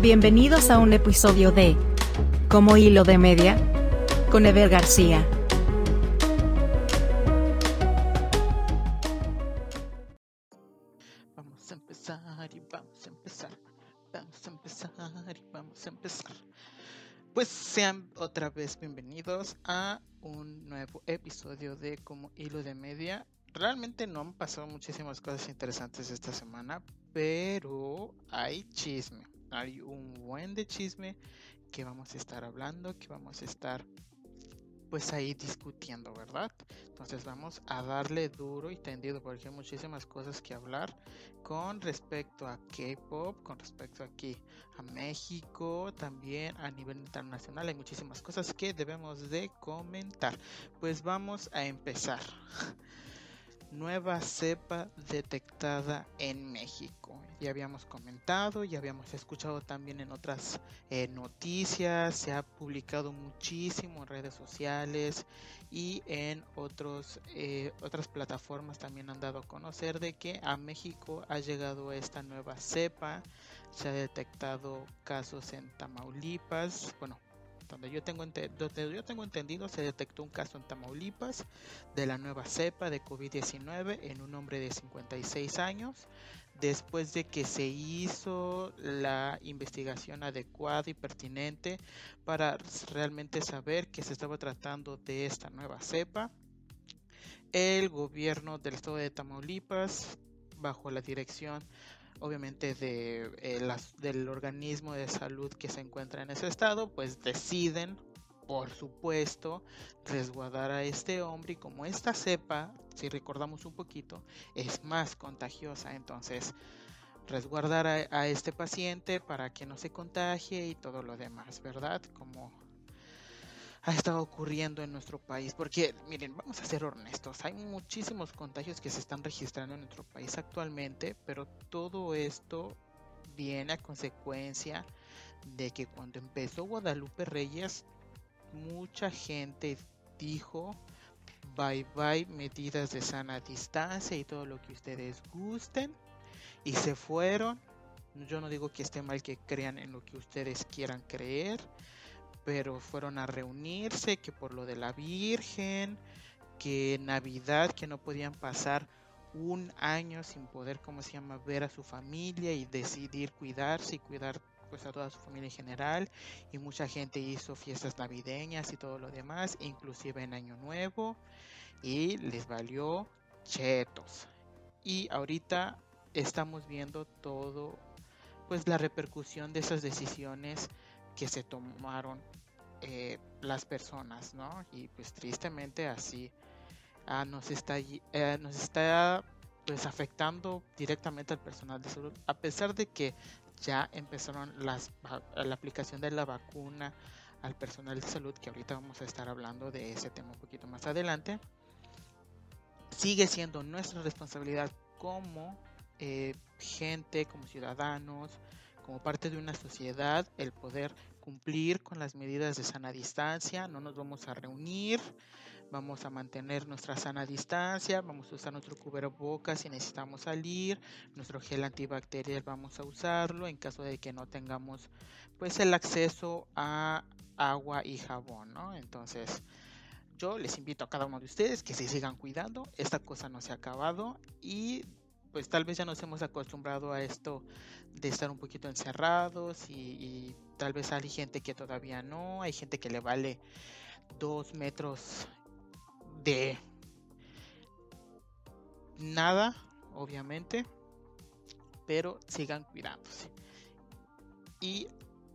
Bienvenidos a un episodio de Como Hilo de Media con Ever García. Vamos a empezar y vamos a empezar. Vamos a empezar y vamos a empezar. Pues sean otra vez bienvenidos a un nuevo episodio de Como Hilo de Media. Realmente no han pasado muchísimas cosas interesantes esta semana, pero hay chisme. Hay un buen de chisme que vamos a estar hablando, que vamos a estar pues ahí discutiendo, ¿verdad? Entonces vamos a darle duro y tendido porque hay muchísimas cosas que hablar con respecto a K-pop, con respecto aquí a México, también a nivel internacional hay muchísimas cosas que debemos de comentar. Pues vamos a empezar. nueva cepa detectada en México. Ya habíamos comentado, ya habíamos escuchado también en otras eh, noticias, se ha publicado muchísimo en redes sociales y en otros, eh, otras plataformas también han dado a conocer de que a México ha llegado esta nueva cepa, se ha detectado casos en Tamaulipas, bueno, donde yo tengo, donde yo tengo entendido, se detectó un caso en Tamaulipas de la nueva cepa de COVID-19 en un hombre de 56 años, después de que se hizo la investigación adecuada y pertinente para realmente saber que se estaba tratando de esta nueva cepa. El gobierno del estado de Tamaulipas, bajo la dirección obviamente de, eh, las, del organismo de salud que se encuentra en ese estado, pues deciden, por supuesto, resguardar a este hombre y como esta cepa, si recordamos un poquito, es más contagiosa, entonces resguardar a, a este paciente para que no se contagie y todo lo demás, ¿verdad? Como ha estado ocurriendo en nuestro país. Porque, miren, vamos a ser honestos, hay muchísimos contagios que se están registrando en nuestro país actualmente, pero todo esto viene a consecuencia de que cuando empezó Guadalupe Reyes, mucha gente dijo bye bye medidas de sana distancia y todo lo que ustedes gusten y se fueron. Yo no digo que esté mal que crean en lo que ustedes quieran creer, pero fueron a reunirse, que por lo de la Virgen, que Navidad, que no podían pasar un año sin poder, ¿cómo se llama?, ver a su familia y decidir cuidarse y cuidar pues a toda su familia en general y mucha gente hizo fiestas navideñas y todo lo demás, inclusive en Año Nuevo y les valió chetos. Y ahorita estamos viendo todo pues la repercusión de esas decisiones que se tomaron eh, las personas, ¿no? Y pues tristemente así ah, nos está eh, nos está pues afectando directamente al personal de salud, a pesar de que ya empezaron las, la aplicación de la vacuna al personal de salud, que ahorita vamos a estar hablando de ese tema un poquito más adelante, sigue siendo nuestra responsabilidad como eh, gente, como ciudadanos, como parte de una sociedad el poder cumplir con las medidas de sana distancia, no nos vamos a reunir, vamos a mantener nuestra sana distancia, vamos a usar nuestro cubrebocas si necesitamos salir, nuestro gel antibacterial vamos a usarlo en caso de que no tengamos pues el acceso a agua y jabón, ¿no? Entonces, yo les invito a cada uno de ustedes que se sigan cuidando, esta cosa no se ha acabado y pues tal vez ya nos hemos acostumbrado a esto de estar un poquito encerrados y, tal vez hay gente que todavía no, hay gente que le vale dos metros de nada, obviamente, pero sigan cuidándose. Y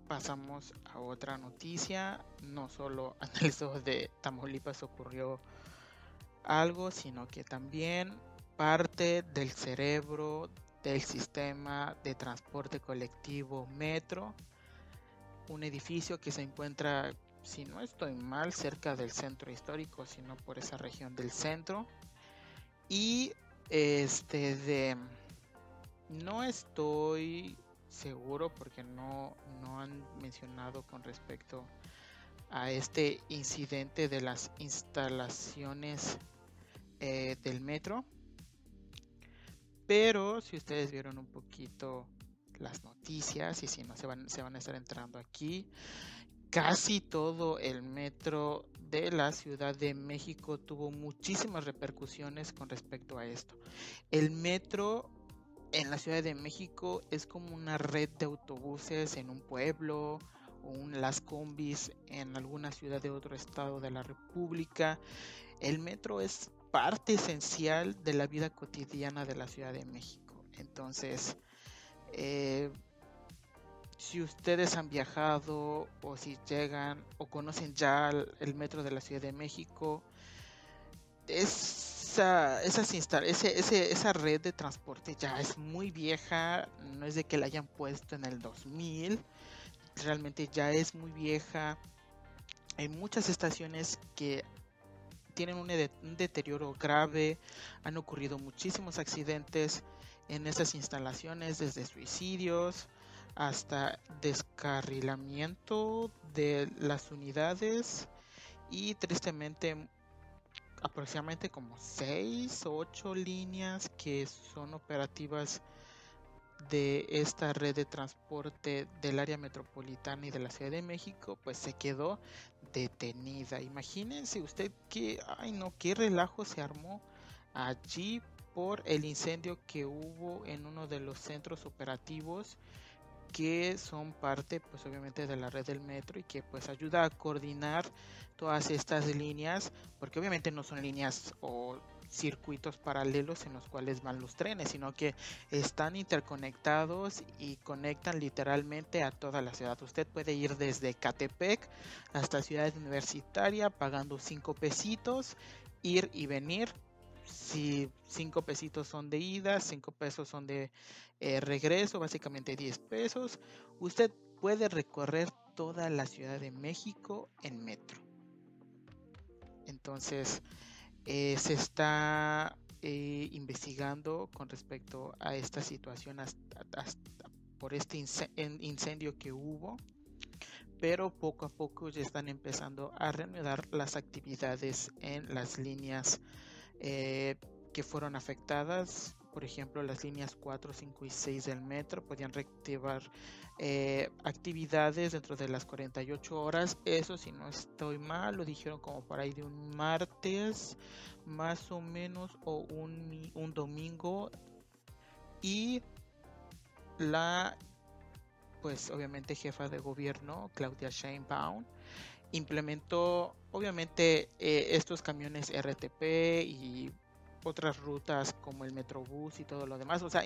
pasamos a otra noticia, no solo en el de Tamaulipas ocurrió algo, sino que también parte del cerebro del sistema de transporte colectivo Metro, un edificio que se encuentra, si no estoy mal, cerca del centro histórico, sino por esa región del centro. Y este de no estoy seguro porque no, no han mencionado con respecto a este incidente de las instalaciones eh, del metro pero si ustedes vieron un poquito las noticias y si no se van, se van a estar entrando aquí. Casi todo el metro de la Ciudad de México tuvo muchísimas repercusiones con respecto a esto. El metro en la Ciudad de México es como una red de autobuses en un pueblo o un, las combis en alguna ciudad de otro estado de la República. El metro es parte esencial de la vida cotidiana de la Ciudad de México. Entonces, eh, si ustedes han viajado o si llegan o conocen ya el metro de la Ciudad de México, esa, esa red de transporte ya es muy vieja, no es de que la hayan puesto en el 2000, realmente ya es muy vieja. Hay muchas estaciones que tienen un, deterioro grave, han ocurrido muchísimos accidentes en esas instalaciones, desde suicidios, hasta descarrilamiento de las unidades y tristemente aproximadamente como 6 o 8 líneas que son operativas de esta red de transporte del área metropolitana y de la Ciudad de México pues se quedó detenida. Imagínense usted que, ay no, qué relajo se armó allí por el incendio que hubo en uno de los centros operativos que son parte pues obviamente de la red del metro y que pues ayuda a coordinar todas estas líneas porque obviamente no son líneas o circuitos paralelos en los cuales van los trenes, sino que están interconectados y conectan literalmente a toda la ciudad. Usted puede ir desde Catepec hasta Ciudad Universitaria pagando cinco pesitos, ir y venir si cinco pesitos son de ida, cinco pesos son de eh, regreso, básicamente 10 pesos, usted puede recorrer toda la Ciudad de México en metro. Entonces, eh, se está eh, investigando con respecto a esta situación por este incendio que hubo, pero poco a poco ya están empezando a reanudar las actividades en las líneas eh, que fueron afectadas. Por ejemplo, las líneas 4, 5 y 6 del metro podían reactivar eh, actividades dentro de las 48 horas. Eso, si no estoy mal, lo dijeron como para ahí de un martes, más o menos, o un, un domingo. Y la, pues obviamente jefa de gobierno, Claudia Sheinbaum, implementó obviamente eh, estos camiones RTP y otras rutas como el Metrobús y todo lo demás. O sea,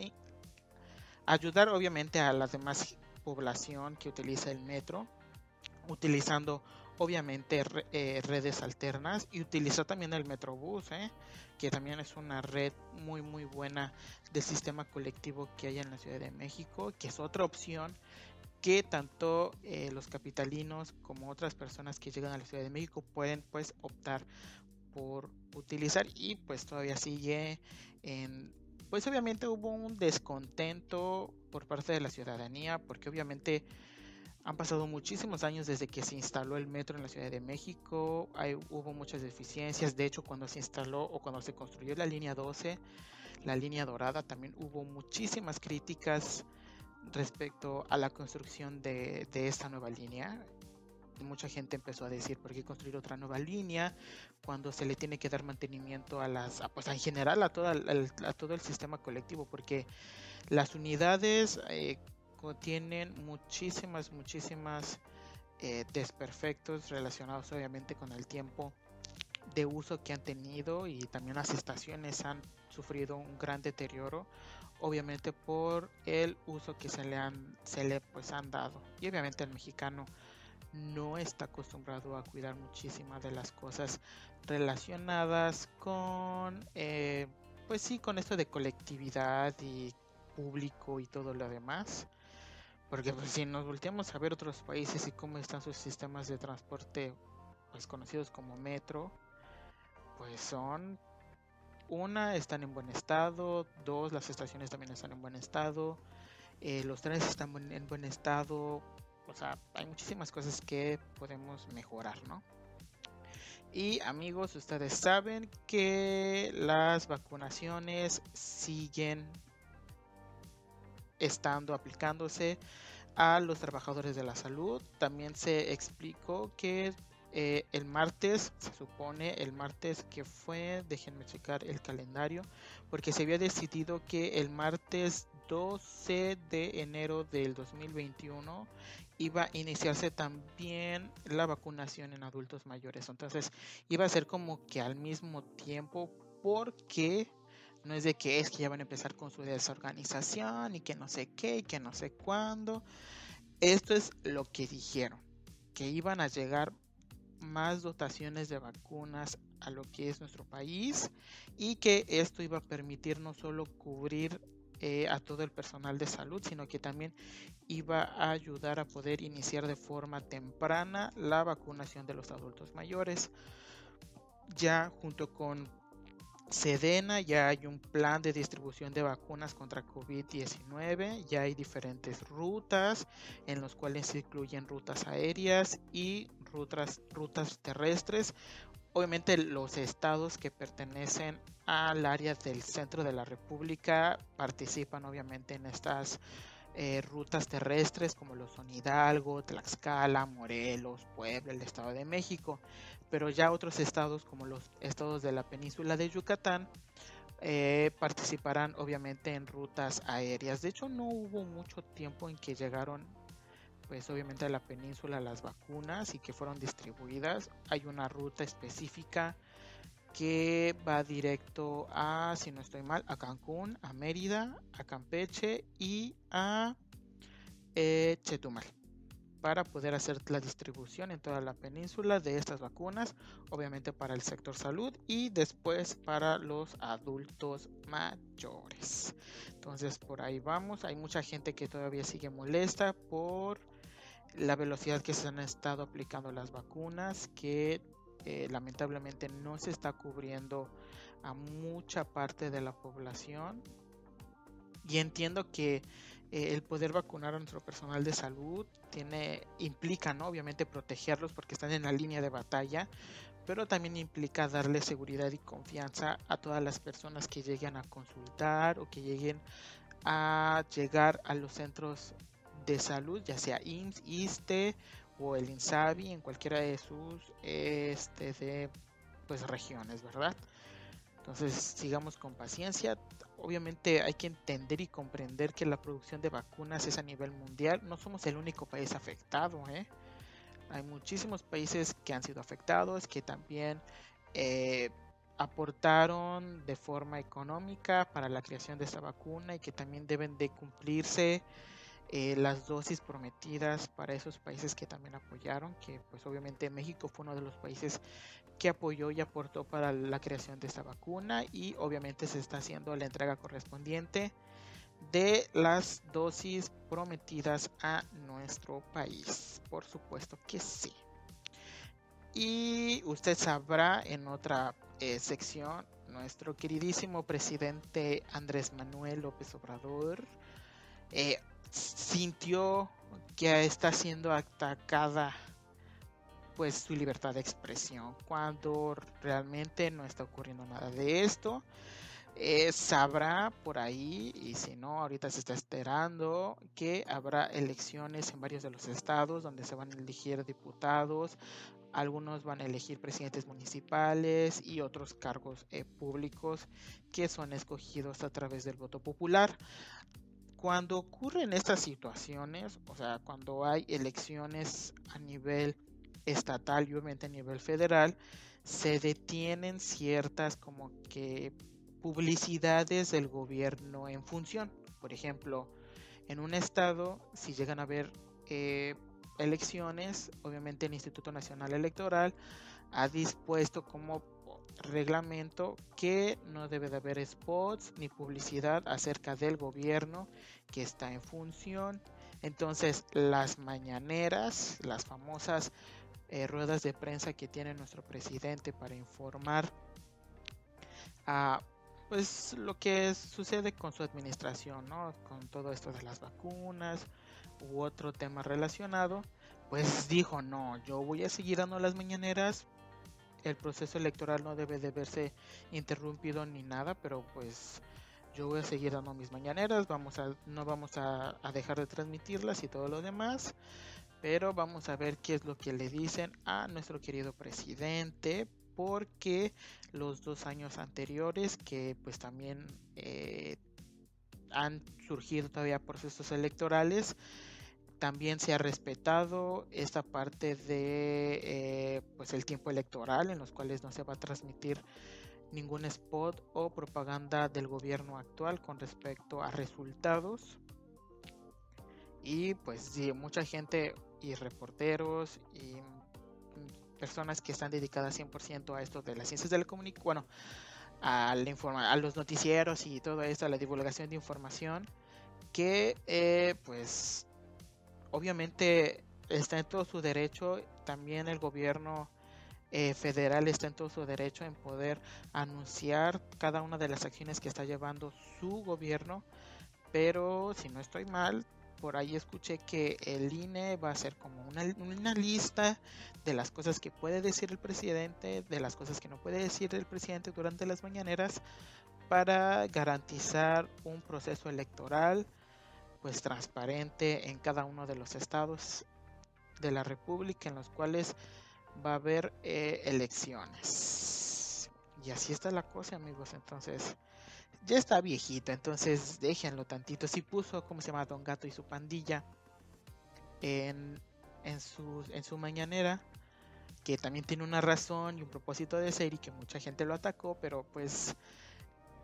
ayudar obviamente a la demás población que utiliza el metro, utilizando obviamente eh, redes alternas y utilizar también el Metrobús, ¿eh? que también es una red muy muy buena del sistema colectivo que hay en la Ciudad de México, que es otra opción que tanto eh, los capitalinos como otras personas que llegan a la Ciudad de México pueden pues optar por utilizar y pues todavía sigue en pues obviamente hubo un descontento por parte de la ciudadanía porque obviamente han pasado muchísimos años desde que se instaló el metro en la Ciudad de México, Hay, hubo muchas deficiencias, de hecho cuando se instaló o cuando se construyó la línea 12, la línea dorada, también hubo muchísimas críticas respecto a la construcción de, esta nueva línea. Mucha gente empezó a decir por qué construir otra nueva línea cuando se le tiene que dar mantenimiento a las, pues en general a, toda, todo el sistema colectivo, porque las unidades eh, contienen muchísimas, muchísimas eh, desperfectos relacionados obviamente con el tiempo de uso que han tenido y también las estaciones han sufrido un gran deterioro obviamente por el uso que se le han se le pues han dado. Y obviamente el mexicano no está acostumbrado a cuidar muchísimas de las cosas relacionadas con eh, pues sí con esto de colectividad y público y todo lo demás. Porque pues, si nos volteamos a ver otros países y cómo están sus sistemas de transporte pues conocidos como metro pues son una, están en buen estado, dos, las estaciones también están en buen estado, eh, los trenes están en buen estado, o sea, hay muchísimas cosas que podemos mejorar, ¿no? Y amigos, ustedes saben que las vacunaciones siguen estando aplicándose a los trabajadores de la salud. También se explicó que eh, el martes, se supone, el martes que fue, déjenme checar el calendario, porque se había decidido que el martes 12 de enero del 2021 iba a iniciarse también la vacunación en adultos mayores. Entonces iba a ser como que al mismo tiempo porque no es de que es que ya van a empezar con su desorganización y que no sé qué y que no sé cuándo. Esto es lo que dijeron, que iban a llegar más dotaciones de vacunas a lo que es nuestro país y que esto iba a permitir no solo cubrir eh, a todo el personal de salud, sino que también iba a ayudar a poder iniciar de forma temprana la vacunación de los adultos mayores. Ya junto con Sedena ya hay un plan de distribución de vacunas contra COVID-19, ya hay diferentes rutas en los cuales se incluyen rutas aéreas y rutas, rutas terrestres. Obviamente los estados que pertenecen al área del centro de la República participan obviamente en estas eh, rutas terrestres como lo son Hidalgo, Tlaxcala, Morelos, Puebla, el Estado de México pero ya otros estados como los estados de la península de Yucatán eh, participarán obviamente en rutas aéreas. De hecho no hubo mucho tiempo en que llegaron pues obviamente a la península las vacunas y que fueron distribuidas. Hay una ruta específica que va directo a, si no estoy mal, a Cancún, a Mérida, a Campeche y a eh, Chetumal para poder hacer la distribución en toda la península de estas vacunas, obviamente para el sector salud y después para los adultos mayores. Entonces por ahí vamos, hay mucha gente que todavía sigue molesta por la velocidad que se han estado aplicando las vacunas, que eh, lamentablemente no se está cubriendo a mucha parte de la población. Y entiendo que eh, el poder vacunar a nuestro personal de salud tiene implica no obviamente protegerlos porque están en la línea de batalla pero también implica darle seguridad y confianza a todas las personas que lleguen a consultar o que lleguen a llegar a los centros de salud ya sea IMSS, ISTE o el INSABI en cualquiera de sus este de pues regiones verdad entonces sigamos con paciencia obviamente hay que entender y comprender que la producción de vacunas es a nivel mundial. No somos el único país afectado. ¿eh? Hay muchísimos países que han sido afectados, que también eh, aportaron de forma económica para la creación de esta vacuna y que también deben de cumplirse eh, las dosis prometidas para esos países que también apoyaron, que pues obviamente México fue uno de los países que apoyó y aportó para la creación de esta vacuna y obviamente se está haciendo la entrega correspondiente de las dosis prometidas a nuestro país. Por supuesto que sí. Y usted sabrá en otra eh, sección, nuestro queridísimo presidente Andrés Manuel López Obrador eh, sintió que está siendo atacada pues su libertad de expresión cuando realmente no está ocurriendo nada de esto. Eh, sabrá por ahí y si no ahorita se está esperando que habrá elecciones en varios de los estados donde se van a elegir diputados algunos van a elegir presidentes municipales y otros cargos eh, públicos que son escogidos a través del voto popular cuando ocurren estas situaciones, o sea, cuando hay elecciones a nivel estatal y obviamente a nivel federal, se detienen ciertas como que publicidades del gobierno en función. Por ejemplo, en un estado, si llegan a haber eh, elecciones, obviamente el Instituto Nacional Electoral ha dispuesto como reglamento que no debe de haber spots ni publicidad acerca del gobierno que está en función. Entonces las mañaneras, las famosas eh, ruedas de prensa que tiene nuestro presidente para informar a pues lo que sucede con su administración, ¿no? Con todo esto de las vacunas u otro tema relacionado, pues dijo, no, yo voy a seguir dando las mañaneras el proceso electoral no debe de verse interrumpido ni nada, pero pues yo voy a seguir dando mis mañaneras, vamos a, no vamos a, dejar de transmitirlas y todo lo demás, pero vamos a ver qué es lo que le dicen a nuestro querido presidente, porque los dos años anteriores, que pues también eh, han surgido todavía procesos electorales, también se ha respetado esta parte de eh, pues el tiempo electoral en los cuales no se va a transmitir ningún spot o propaganda del gobierno actual con respecto a resultados. Y pues sí, mucha gente y reporteros y personas que están dedicadas 100% a esto de las ciencias de la comunicación, bueno, a, la a los noticieros y todo esto, a la divulgación de información, que eh, pues obviamente está en todo su derecho, también el gobierno eh, federal está en todo su derecho en poder anunciar cada una de las acciones que está llevando su gobierno, pero si no estoy mal, por ahí escuché que el INE va a ser como una, una, lista de las cosas que puede decir el presidente, de las cosas que no puede decir el presidente durante las mañaneras, para garantizar un proceso electoral pues transparente en cada uno de los estados de la República en los cuales va a haber eh, elecciones. Y así está la cosa, amigos. Entonces, ya está viejito, entonces déjenlo tantito. Si puso, ¿cómo se llama? Don Gato y su pandilla en, en, su, en su mañanera, que también tiene una razón y un propósito de ser y que mucha gente lo atacó, pero pues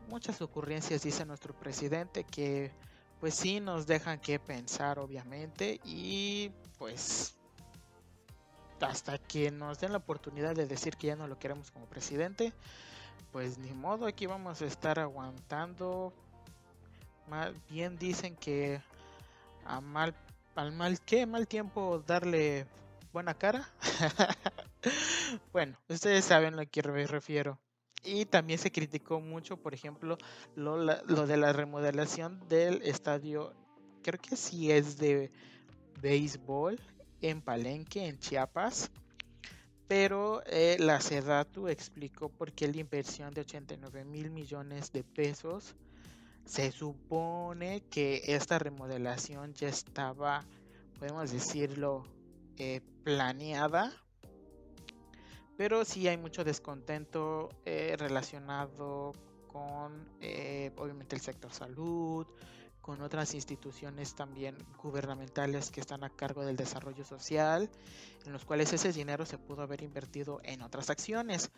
muchas ocurrencias dice nuestro presidente que pues sí nos dejan que pensar obviamente y pues hasta que nos den la oportunidad de decir que ya no lo queremos como presidente, pues ni modo, aquí vamos a estar aguantando. Más bien dicen que a mal, al mal que mal tiempo darle buena cara. bueno, ustedes saben a lo que me refiero. Y también se criticó mucho, por ejemplo, lo, de la remodelación del estadio, creo que sí es de béisbol en Palenque, en Chiapas. Pero eh, la SEDATU explicó por qué la inversión de 89 mil millones de pesos se supone que esta remodelación ya estaba, podemos decirlo, eh, planeada. Pero sí hay mucho descontento eh, relacionado con, obviamente, el sector salud, con otras instituciones también gubernamentales que están a cargo del desarrollo social, en los cuales ese dinero se pudo haber invertido en otras acciones.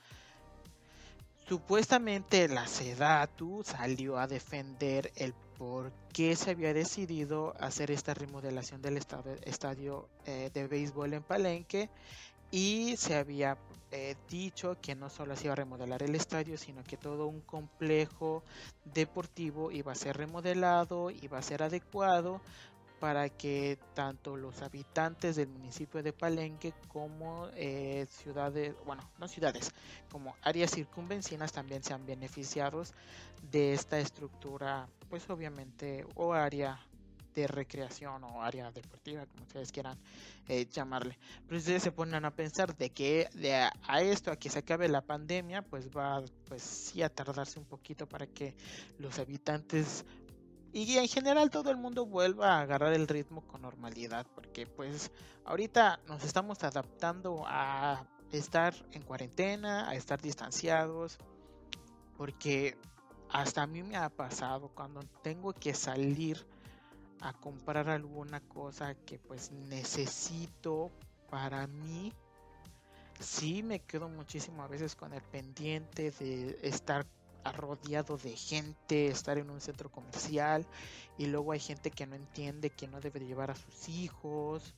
Supuestamente la SEDATU salió a defender el por qué se había decidido hacer esta remodelación del estadio, eh, de béisbol en Palenque y se había eh, dicho que no solo se iba a remodelar el estadio, sino que todo un complejo deportivo iba a ser remodelado, iba a ser adecuado para que tanto los habitantes del municipio de Palenque como eh, ciudades, bueno, no ciudades, como áreas circunvencinas también sean beneficiados de esta estructura, pues obviamente, o área de recreación o área deportiva, como ustedes quieran eh, llamarle. Pero ustedes se ponen a pensar de que de a, esto, a que se acabe la pandemia, pues va, pues sí a tardarse un poquito para que los habitantes y en general todo el mundo vuelva a agarrar el ritmo con normalidad, porque pues ahorita nos estamos adaptando a estar en cuarentena, a estar distanciados, porque hasta a mí me ha pasado cuando tengo que salir a comprar alguna cosa que pues necesito para mí, sí me quedo muchísimo a veces con el pendiente de estar rodeado de gente, estar en un centro comercial y luego hay gente que no entiende que no debe llevar a sus hijos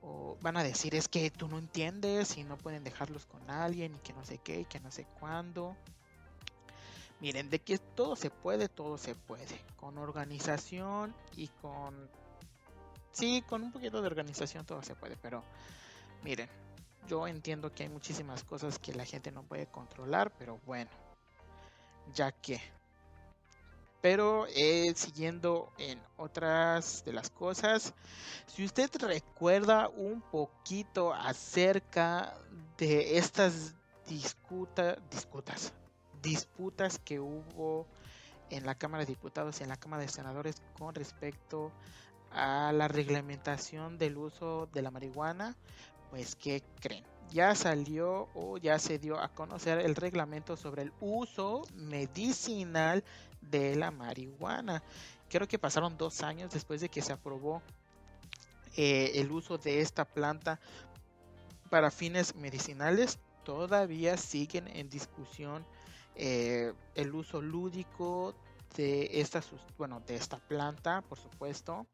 o van a decir es que tú no entiendes y no pueden dejarlos con alguien y que no sé qué y que no sé cuándo. Miren, de que todo se puede, todo se puede. Con organización y con... Sí, con un poquito de organización todo se puede, pero miren, yo entiendo que hay muchísimas cosas que la gente no puede controlar, pero bueno, ya que. Pero eh, siguiendo en otras de las cosas, si usted recuerda un poquito acerca de estas disputas, disputas, disputas que hubo en la Cámara de Diputados y en la Cámara de Senadores con respecto a la reglamentación del uso de la marihuana, pues ¿qué creen? Ya salió o ya se dio a conocer el reglamento sobre el uso medicinal de la marihuana. Creo que pasaron dos años después de que se aprobó eh, el uso de esta planta para fines medicinales. Todavía siguen en discusión eh, el uso lúdico de esta, bueno, de esta planta, por supuesto.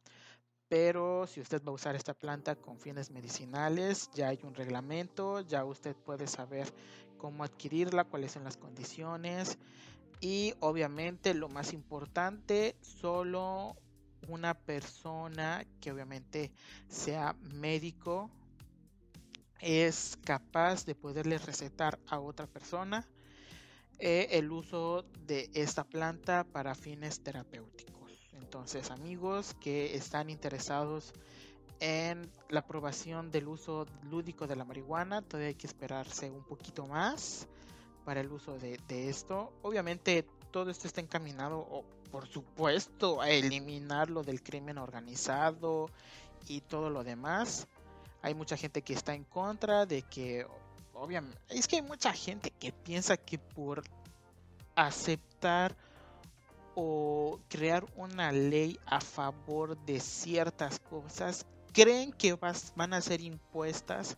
Pero si usted va a usar esta planta con fines medicinales, ya hay un reglamento, ya usted puede saber cómo adquirirla, cuáles son las condiciones. Y obviamente lo más importante, solo una persona que obviamente sea médico es capaz de poderle recetar a otra persona eh, el uso de esta planta para fines terapéuticos. Entonces amigos que están interesados en la aprobación del uso lúdico de la marihuana, todavía hay que esperarse un poquito más para el uso de, esto. Obviamente todo esto está encaminado, por supuesto, a eliminar lo del crimen organizado y todo lo demás. Hay mucha gente que está en contra de que obviamente, es que hay mucha gente que piensa que por aceptar o crear una ley a favor de ciertas cosas, creen que van a ser impuestas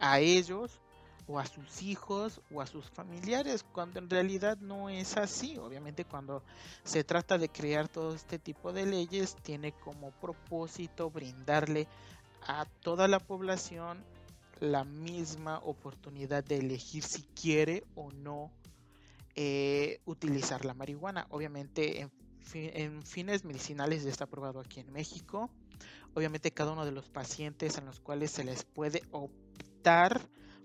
a ellos o a sus hijos o a sus familiares, cuando en realidad no es así. Obviamente cuando se trata de crear todo este tipo de leyes, tiene como propósito brindarle a toda la población la misma oportunidad de elegir si quiere o no eh, utilizar la marihuana. Obviamente en, fines medicinales ya está aprobado aquí en México. Obviamente cada uno de los pacientes en los cuales se les puede optar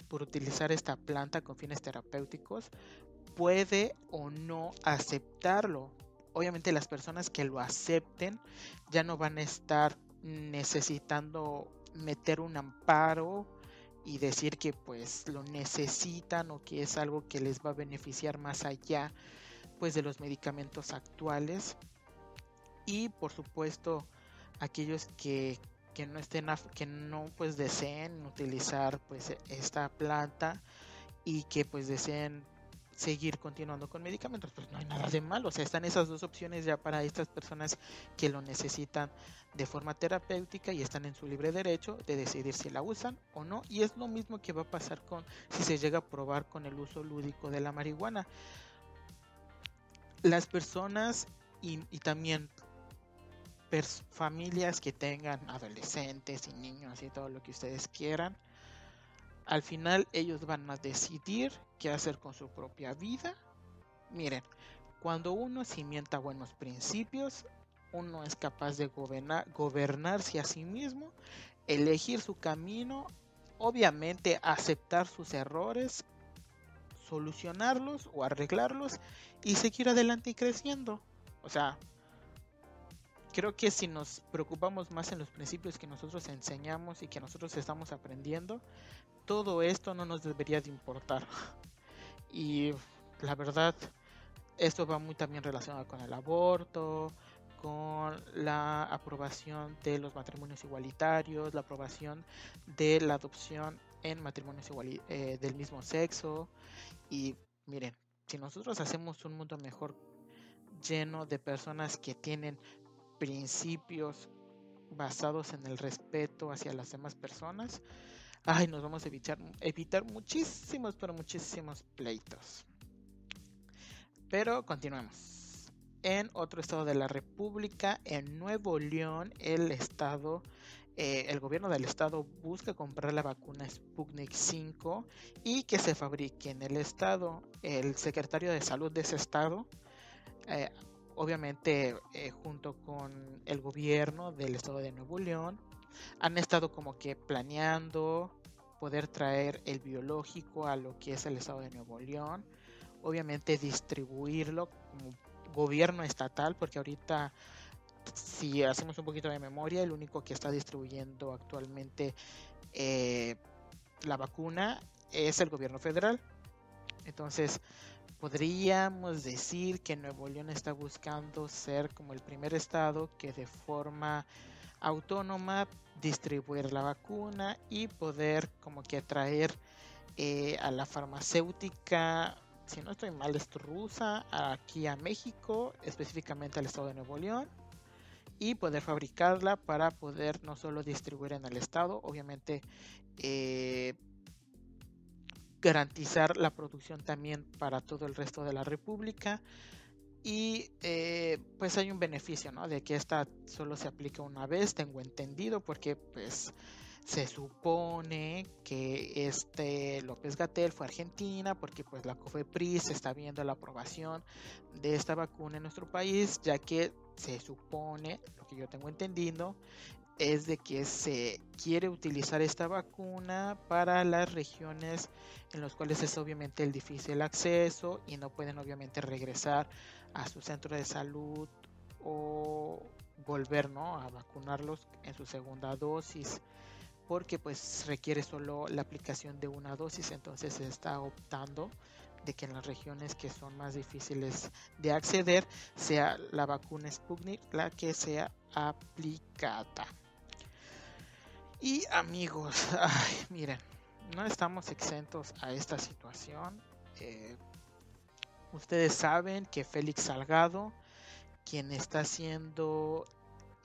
por utilizar esta planta con fines terapéuticos puede o no aceptarlo. Obviamente las personas que lo acepten ya no van a estar necesitando meter un amparo y decir que pues lo necesitan o que es algo que les va a beneficiar más allá pues de los medicamentos actuales. Y por supuesto aquellos que, que no estén que no pues deseen utilizar pues esta planta y que pues deseen seguir continuando con medicamentos, pues no hay nada de malo. O sea, están esas dos opciones ya para estas personas que lo necesitan de forma terapéutica y están en su libre derecho de decidir si la usan o no. Y es lo mismo que va a pasar con si se llega a probar con el uso lúdico de la marihuana. Las personas y, también familias que tengan adolescentes y niños y todo lo que ustedes quieran, al final ellos van a decidir qué hacer con su propia vida. Miren, cuando uno cimienta buenos principios, uno es capaz de gobernar, gobernarse a sí mismo, elegir su camino, obviamente aceptar sus errores, solucionarlos o arreglarlos y seguir adelante y creciendo. O sea, creo que si nos preocupamos más en los principios que nosotros enseñamos y que nosotros estamos aprendiendo, todo esto no nos debería de importar. Y la verdad, esto va muy también relacionado con el aborto, con la aprobación de los matrimonios igualitarios, la aprobación de la adopción en matrimonios eh, del mismo sexo. Y miren, si nosotros hacemos un mundo mejor lleno de personas que tienen principios basados en el respeto hacia las demás personas, ay, nos vamos a evitar, evitar muchísimos, pero muchísimos pleitos. Pero continuemos. En otro estado de la República, en Nuevo León, el estado, eh, el gobierno del estado busca comprar la vacuna Sputnik 5 y que se fabrique en el estado. El secretario de salud de ese estado, eh, obviamente eh, junto con el gobierno del estado de Nuevo León, han estado como que planeando poder traer el biológico a lo que es el estado de Nuevo León, obviamente distribuirlo como gobierno estatal, porque ahorita si hacemos un poquito de memoria, el único que está distribuyendo actualmente eh, la vacuna es el gobierno federal. Entonces, podríamos decir que Nuevo León está buscando ser como el primer estado que de forma autónoma distribuir la vacuna y poder como que atraer eh, a la farmacéutica, si no estoy mal, es rusa, aquí a México, específicamente al estado de Nuevo León, y poder fabricarla para poder no solo distribuir en el estado, obviamente eh, garantizar la producción también para todo el resto de la república y eh, pues hay un beneficio ¿no? de que esta solo se aplica una vez tengo entendido porque pues se supone que este López Gatel fue a Argentina porque pues la COFEPRIS está viendo la aprobación de esta vacuna en nuestro país ya que se supone lo que yo tengo entendido es de que se quiere utilizar esta vacuna para las regiones en las cuales es obviamente el difícil acceso y no pueden obviamente regresar a su centro de salud o volver ¿no? a vacunarlos en su segunda dosis porque pues requiere solo la aplicación de una dosis entonces se está optando de que en las regiones que son más difíciles de acceder sea la vacuna Sputnik la que sea aplicada y amigos, miren, no estamos exentos a esta situación. Eh, ustedes saben que Félix Salgado, quien está siendo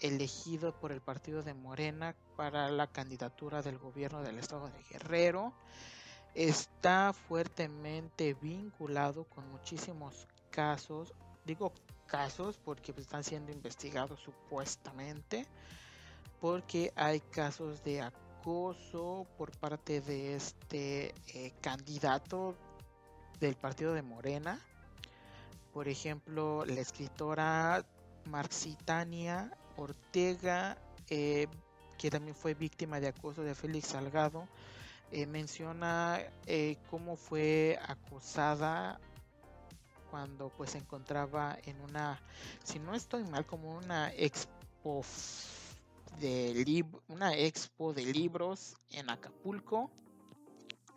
elegido por el partido de Morena para la candidatura del gobierno del estado de Guerrero, está fuertemente vinculado con muchísimos casos, digo casos porque están siendo investigados supuestamente porque hay casos de acoso por parte de este eh, candidato del partido de Morena. Por ejemplo, la escritora Marxitania Ortega, eh, que también fue víctima de acoso de Félix Salgado, eh, menciona cómo fue acosada cuando pues se encontraba en una, si no estoy mal, como una expo de una expo de libros en Acapulco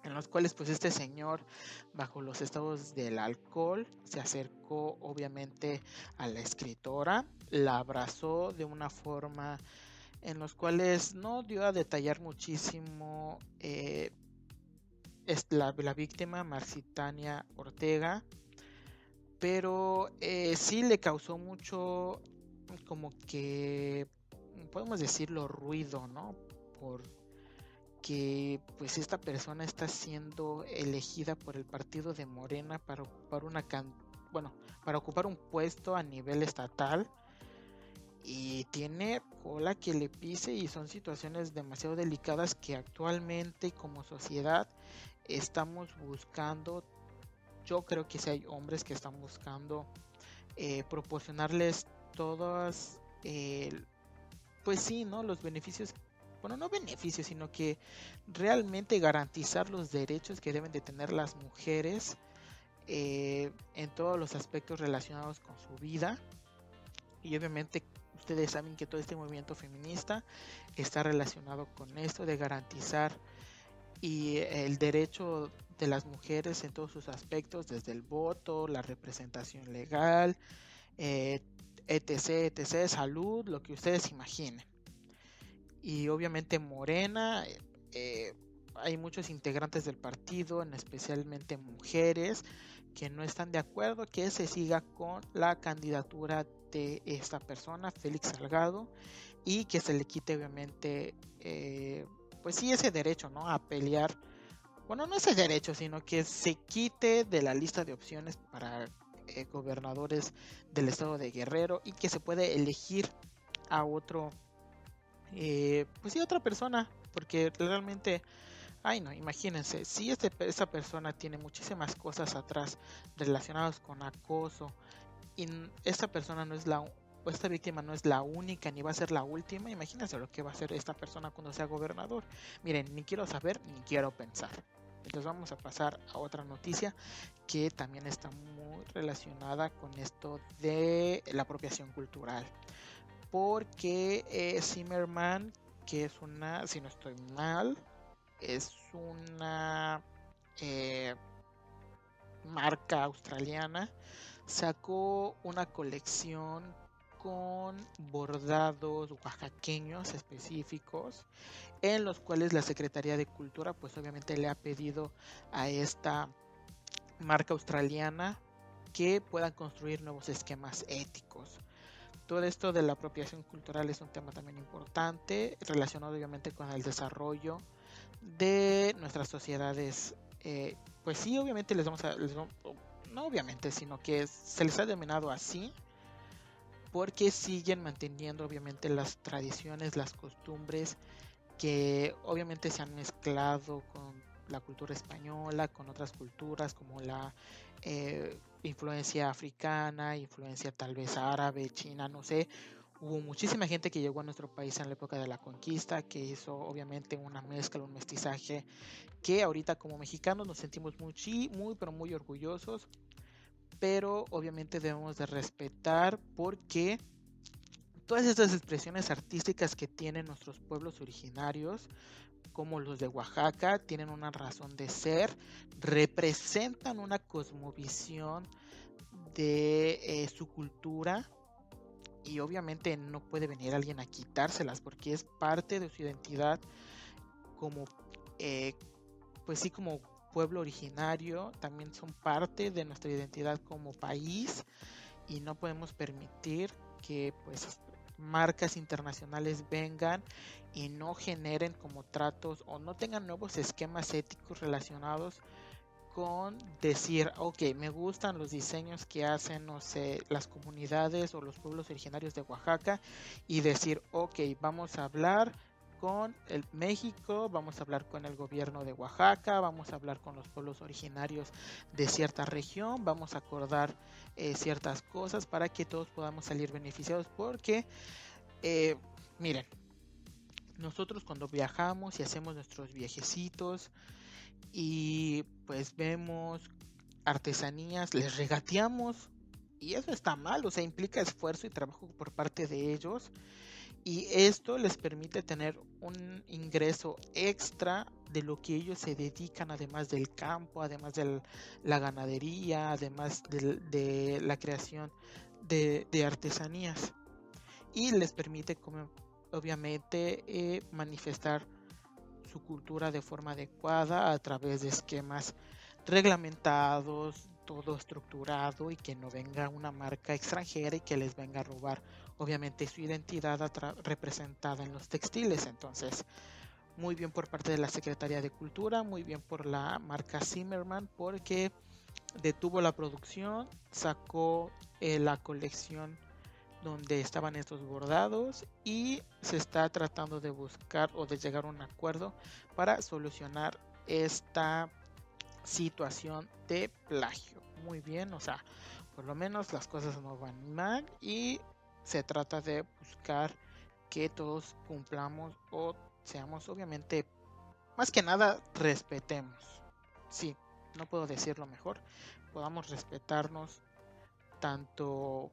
en los cuales pues este señor bajo los estados del alcohol se acercó obviamente a la escritora, la abrazó de una forma en los cuales no dio a detallar muchísimo eh, la, la, víctima Marcitania Ortega, pero eh, sí le causó mucho como que podemos decirlo, ruido, ¿no? Porque pues esta persona está siendo elegida por el partido de Morena para ocupar una bueno, para ocupar un puesto a nivel estatal y tiene cola que le pise y son situaciones demasiado delicadas que actualmente como sociedad estamos buscando yo creo que si hay hombres que están buscando eh, proporcionarles todas eh, pues sí, ¿no? Los beneficios, bueno, no beneficios, sino que realmente garantizar los derechos que deben de tener las mujeres eh, en todos los aspectos relacionados con su vida. Y obviamente ustedes saben que todo este movimiento feminista está relacionado con esto de garantizar y el derecho de las mujeres en todos sus aspectos, desde el voto, la representación legal, eh, etc, etc, salud, lo que ustedes imaginen. Y obviamente Morena, eh, hay muchos integrantes del partido, en especialmente mujeres, que no están de acuerdo que se siga con la candidatura de esta persona, Félix Salgado, y que se le quite obviamente, eh, pues sí, ese derecho, ¿no? A pelear. Bueno, no ese derecho, sino que se quite de la lista de opciones para eh, gobernadores del estado de Guerrero y que se puede elegir a otro, eh, pues sí, otra persona, porque realmente, ay no, imagínense, si este, esa persona tiene muchísimas cosas atrás relacionadas con acoso y esta persona no es la esta víctima no es la única ni va a ser la última, imagínense lo que va a hacer esta persona cuando sea gobernador. Miren, ni quiero saber ni quiero pensar. Entonces vamos a pasar a otra noticia que también está muy relacionada con esto de la apropiación cultural. Porque eh, Zimmerman, que es una, si no estoy mal, es una eh, marca australiana, sacó una colección con bordados oaxaqueños específicos en los cuales la Secretaría de Cultura pues obviamente le ha pedido a esta marca australiana que puedan construir nuevos esquemas éticos. Todo esto de la apropiación cultural es un tema también importante relacionado obviamente con el desarrollo de nuestras sociedades. Eh, pues sí, obviamente les vamos a... no obviamente, sino que se les ha denominado así porque siguen manteniendo obviamente las tradiciones, las costumbres que obviamente se han mezclado con la cultura española, con otras culturas como la eh, influencia africana, influencia tal vez árabe, china, no sé. Hubo muchísima gente que llegó a nuestro país en la época de la conquista, que hizo obviamente una mezcla, un mestizaje, que ahorita como mexicanos nos sentimos muy, muy, pero muy orgullosos, pero obviamente debemos de respetar porque todas estas expresiones artísticas que tienen nuestros pueblos originarios, como los de Oaxaca, tienen una razón de ser, representan una cosmovisión de eh, su cultura y obviamente no puede venir alguien a quitárselas porque es parte de su identidad como eh, pues sí como pueblo originario, también son parte de nuestra identidad como país y no podemos permitir que pues marcas internacionales vengan y no generen como tratos o no tengan nuevos esquemas éticos relacionados con decir, ok, me gustan los diseños que hacen, no sé, las comunidades o los pueblos originarios de Oaxaca y decir, ok, vamos a hablar con el México, vamos a hablar con el gobierno de Oaxaca, vamos a hablar con los pueblos originarios de cierta región, vamos a acordar eh, ciertas cosas para que todos podamos salir beneficiados porque, eh, miren, nosotros cuando viajamos y hacemos nuestros viajecitos y pues vemos artesanías, les regateamos y eso está mal, o sea, implica esfuerzo y trabajo por parte de ellos y esto les permite tener un ingreso extra de lo que ellos se dedican, además del campo, además de la ganadería, además de, la creación de, artesanías. Y les permite, como, obviamente, eh, manifestar su cultura de forma adecuada a través de esquemas reglamentados, todo estructurado y que no venga una marca extranjera y que les venga a robar obviamente su identidad representada en los textiles. Entonces, muy bien por parte de la Secretaría de Cultura, muy bien por la marca Zimmerman porque detuvo la producción, sacó eh, la colección donde estaban estos bordados y se está tratando de buscar o de llegar a un acuerdo para solucionar esta situación de plagio. Muy bien, o sea, por lo menos las cosas no van mal y se trata de buscar que todos cumplamos o seamos obviamente más que nada respetemos. Sí, no puedo decirlo mejor. Podamos respetarnos tanto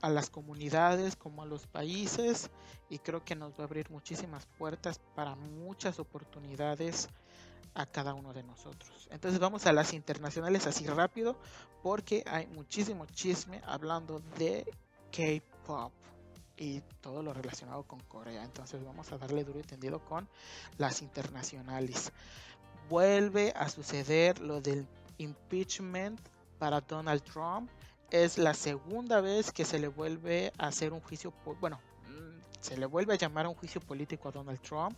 a las comunidades como a los países y creo que nos va a abrir muchísimas puertas para muchas oportunidades a cada uno de nosotros. Entonces vamos a las internacionales así rápido porque hay muchísimo chisme hablando de K-pop y todo lo relacionado con Corea. Entonces vamos a darle duro y tendido con las internacionales. Vuelve a suceder lo del impeachment para Donald Trump. Es la segunda vez que se le vuelve a hacer un juicio, bueno, mm, se le vuelve a llamar un juicio político a Donald Trump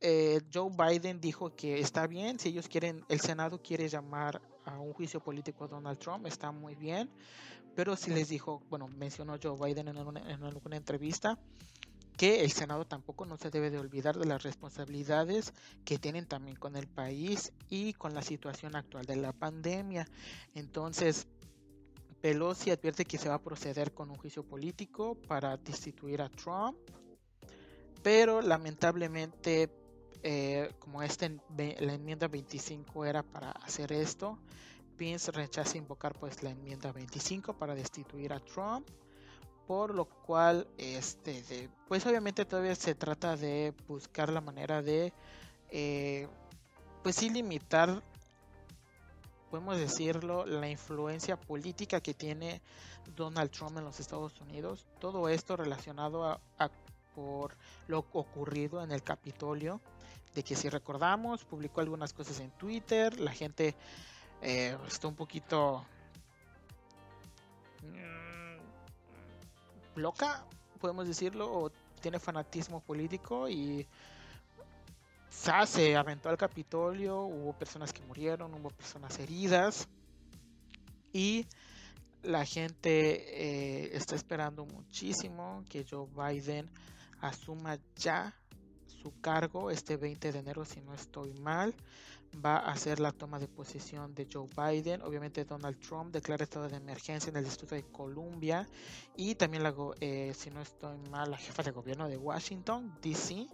eh, Joe Biden dijo que está bien, si ellos quieren, el Senado quiere llamar a un juicio político a Donald Trump, está muy bien, pero si les dijo, bueno, mencionó Joe Biden en una entrevista, que el Senado tampoco no se debe de olvidar de las responsabilidades que tienen también con el país y con la situación actual de la pandemia. Entonces, Pelosi advierte que se va a proceder con un juicio político para destituir a Trump, pero lamentablemente eh, como este, la enmienda 25 era para hacer esto, Pence rechaza invocar pues la enmienda 25 para destituir a Trump, por lo cual este pues obviamente todavía se trata de buscar la manera de eh, pues sí limitar podemos decirlo, la influencia política que tiene Donald Trump en los Estados Unidos. Todo esto relacionado a, por lo ocurrido en el Capitolio, de que si recordamos, publicó algunas cosas en Twitter, la gente eh, está un poquito mm, loca, podemos decirlo, o tiene fanatismo político y se aventó al Capitolio, hubo personas que murieron, hubo personas heridas y la gente eh, está esperando muchísimo que Joe Biden asuma ya su cargo este 20 de enero si no estoy mal va a hacer la toma de posesión de Joe Biden obviamente Donald Trump declara estado de emergencia en el distrito de Columbia y también la, eh, si no estoy mal la jefa de gobierno de Washington DC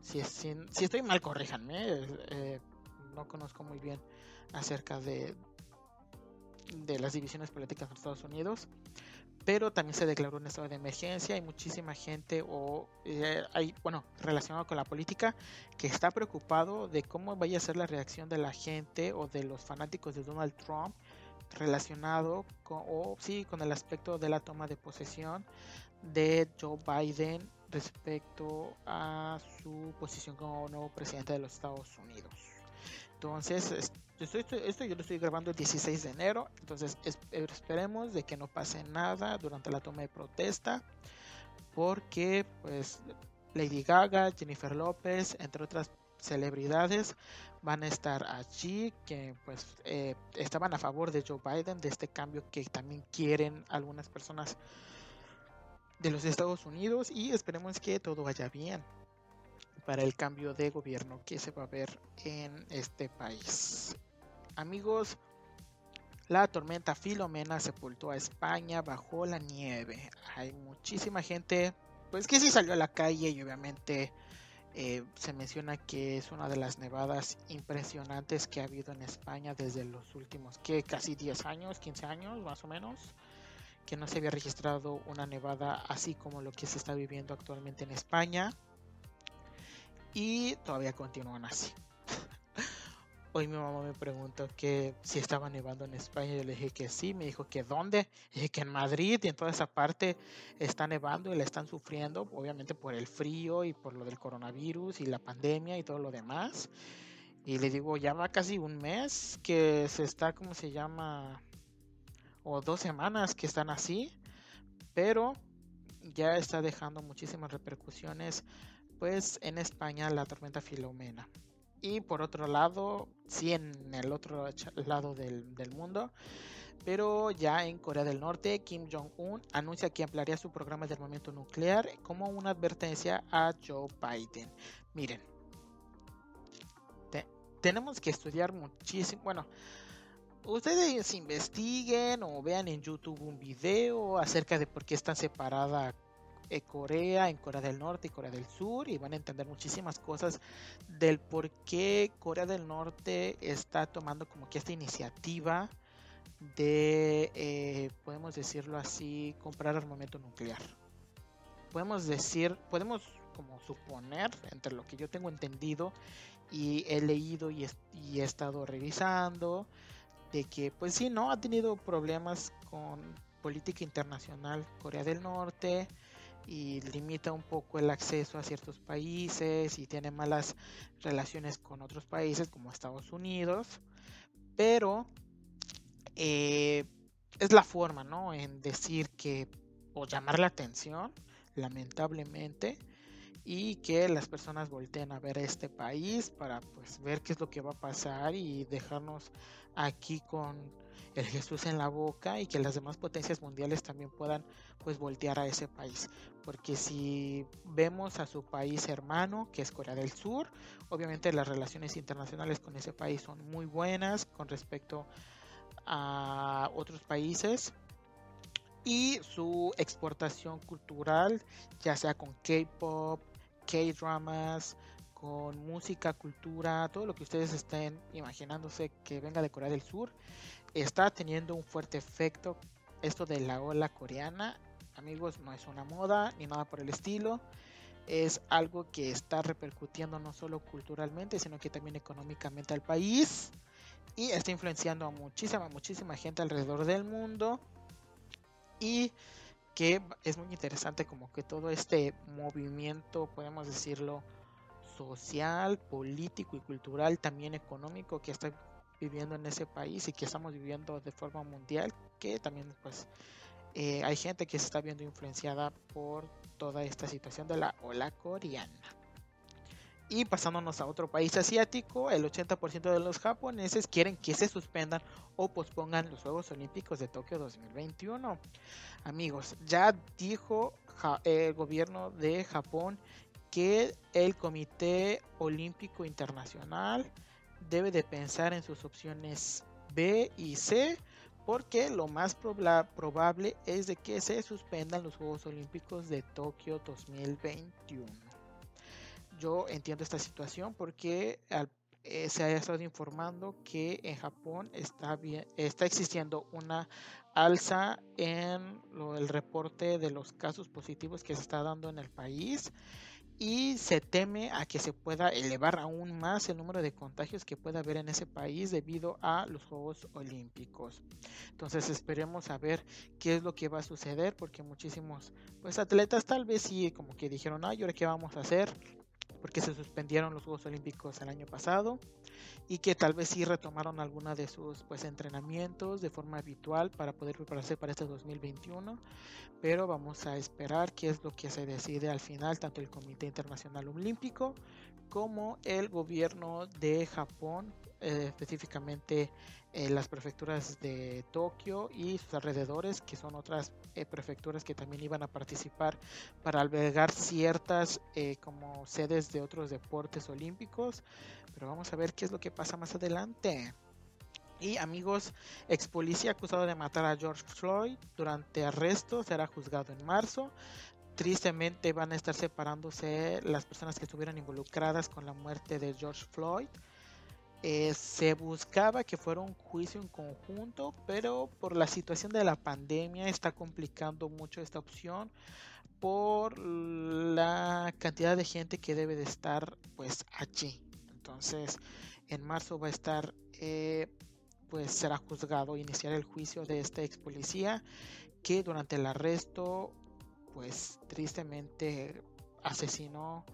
si, si, estoy mal, corríjanme. Eh, no conozco muy bien acerca de, de las divisiones políticas en Estados Unidos. Pero también se declaró un estado de emergencia. Hay muchísima gente, o eh, hay, bueno, relacionado con la política, que está preocupado de cómo vaya a ser la reacción de la gente o de los fanáticos de Donald Trump relacionado con, o sí, con el aspecto de la toma de posesión de Joe Biden respecto a su posición como nuevo presidente de los Estados Unidos. Entonces, esto, yo lo estoy grabando el 16 de enero, entonces esperemos de que no pase nada durante la toma de protesta, porque pues Lady Gaga, Jennifer López, entre otras celebridades van a estar allí que pues eh, estaban a favor de Joe Biden de este cambio que también quieren algunas personas de los Estados Unidos y esperemos que todo vaya bien para el cambio de gobierno que se va a ver en este país. Amigos, la tormenta Filomena sepultó a España bajo la nieve. Hay muchísima gente, pues que sí salió a la calle y obviamente eh, se menciona que es una de las nevadas impresionantes que ha habido en España desde los últimos, que casi 10 años, 15 años más o menos que no se había registrado una nevada así como lo que se está viviendo actualmente en España. Y todavía continúan así. Hoy mi mamá me preguntó que si estaba nevando en España. Yo le dije que sí. Me dijo que dónde. dije que en Madrid y en toda esa parte está nevando y la están sufriendo. Obviamente por el frío y por lo del coronavirus y la pandemia y todo lo demás. Y le digo, ya va casi un mes que se está, ¿cómo se llama? o dos semanas que están así, pero ya está dejando muchísimas repercusiones pues en España la tormenta Filomena. Y por otro lado, sí en el otro lado del, del mundo, pero ya en Corea del Norte, Kim Jong-un anuncia que ampliaría su programa de armamento nuclear como una advertencia a Joe Biden. Miren, tenemos que estudiar muchísimo, bueno, ustedes investiguen o vean en YouTube un video acerca de por qué está separada eh, Corea en Corea del Norte y Corea del Sur y van a entender muchísimas cosas del por qué Corea del Norte está tomando como que esta iniciativa de, eh, podemos decirlo así, comprar armamento nuclear. Podemos decir, podemos como suponer, entre lo que yo tengo entendido y he leído y he estado revisando, de que pues sí, ¿no? Ha tenido problemas con política internacional Corea del Norte y limita un poco el acceso a ciertos países y tiene malas relaciones con otros países como Estados Unidos, pero eh, es la forma, ¿no? En decir que o llamar la atención, lamentablemente, y que las personas volteen a ver este país para pues ver qué es lo que va a pasar y dejarnos aquí con el Jesús en la boca y que las demás potencias mundiales también puedan pues voltear a ese país. Porque si vemos a su país hermano que es Corea del Sur obviamente las relaciones internacionales con ese país son muy buenas con respecto a otros países. Y su exportación cultural ya sea con K-pop K-dramas, con música, cultura, todo lo que ustedes estén imaginándose que venga de Corea del Sur, está teniendo un fuerte efecto. Esto de la ola coreana, amigos, no es una moda ni nada por el estilo. Es algo que está repercutiendo no solo culturalmente, sino que también económicamente al país. y está influenciando a muchísima, muchísima gente alrededor del mundo y que es muy interesante como que todo este movimiento, podemos decirlo, social, político y cultural, también económico que está viviendo en ese país y que estamos viviendo de forma mundial, que también pues eh, hay gente que se está viendo influenciada por toda esta situación de la ola coreana. Y pasándonos a otro país asiático, el 80% de los japoneses quieren que se suspendan o pospongan los Juegos Olímpicos de Tokio 2021. Amigos, ya dijo el gobierno de Japón que el Comité Olímpico Internacional debe de pensar en sus opciones B y C porque lo más probable es de que se suspendan los Juegos Olímpicos de Tokio 2021 yo entiendo esta situación porque eh, se ha estado informando que en Japón está, bien, está existiendo una alza en el reporte de los casos positivos que se está dando en el país y se teme a que se pueda elevar aún más el número de contagios que pueda haber en ese país debido a los Juegos Olímpicos. Entonces esperemos a ver qué es lo que va a suceder porque muchísimos pues atletas tal vez sí como que dijeron, ay, ¿ahora qué vamos a hacer? Porque se suspendieron los Juegos Olímpicos el año pasado y que tal vez sí retomaron alguna de sus pues entrenamientos de forma habitual para poder prepararse para este 2021 pero vamos a esperar qué es lo que se decide al final tanto el Comité Internacional Olímpico como el gobierno de Japón eh, específicamente eh, las prefecturas de Tokio y sus alrededores, que son otras eh, prefecturas que también iban a participar para albergar ciertas como sedes de otros deportes olímpicos. Pero vamos a ver qué es lo que pasa más adelante. Y amigos, ex policía acusado de matar a George Floyd durante arresto será juzgado en marzo. Tristemente van a estar separándose las personas que estuvieron involucradas con la muerte de George Floyd. Eh, se buscaba que fuera un juicio en conjunto, pero por la situación de la pandemia está complicando mucho esta opción por la cantidad de gente que debe de estar pues allí. Entonces, en marzo va a estar eh, pues será juzgado iniciar el juicio de este ex policía que durante el arresto pues tristemente asesinó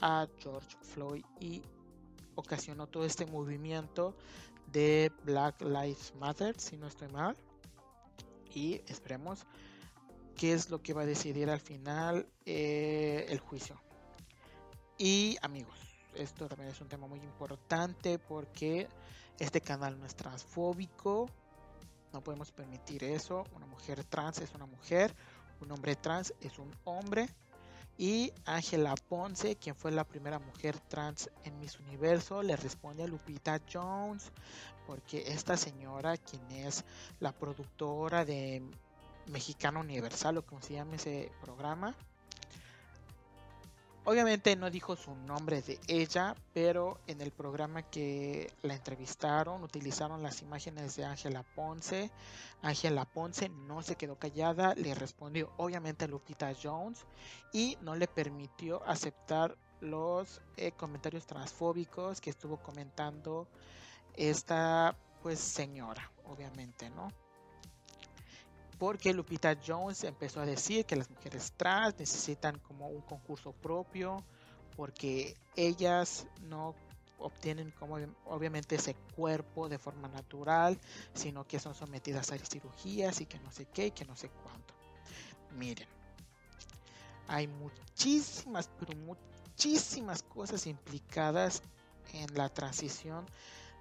a George Floyd y ocasionó todo este movimiento de Black Lives Matter, si no estoy mal. Y esperemos qué es lo que va a decidir al final eh, el juicio. Y amigos, esto también es un tema muy importante porque este canal no es transfóbico. No podemos permitir eso. Una mujer trans es una mujer. Un hombre trans es un hombre y Ángela Ponce, quien fue la primera mujer trans en Miss Universo, le responde a Lupita Jones, porque esta señora, quien es la productora de Mexicano Universal, o como se llama ese programa, Obviamente no dijo su nombre de ella, pero en el programa que la entrevistaron utilizaron las imágenes de Ángela Ponce. Ángela Ponce no se quedó callada, le respondió obviamente a Lupita Jones y no le permitió aceptar los eh, comentarios transfóbicos que estuvo comentando esta pues señora, obviamente, ¿no? Porque Lupita Jones empezó a decir que las mujeres trans necesitan como un concurso propio, porque ellas no obtienen como obviamente ese cuerpo de forma natural, sino que son sometidas a cirugías y que no sé qué y que no sé cuánto. Miren, hay muchísimas, pero muchísimas cosas implicadas en la transición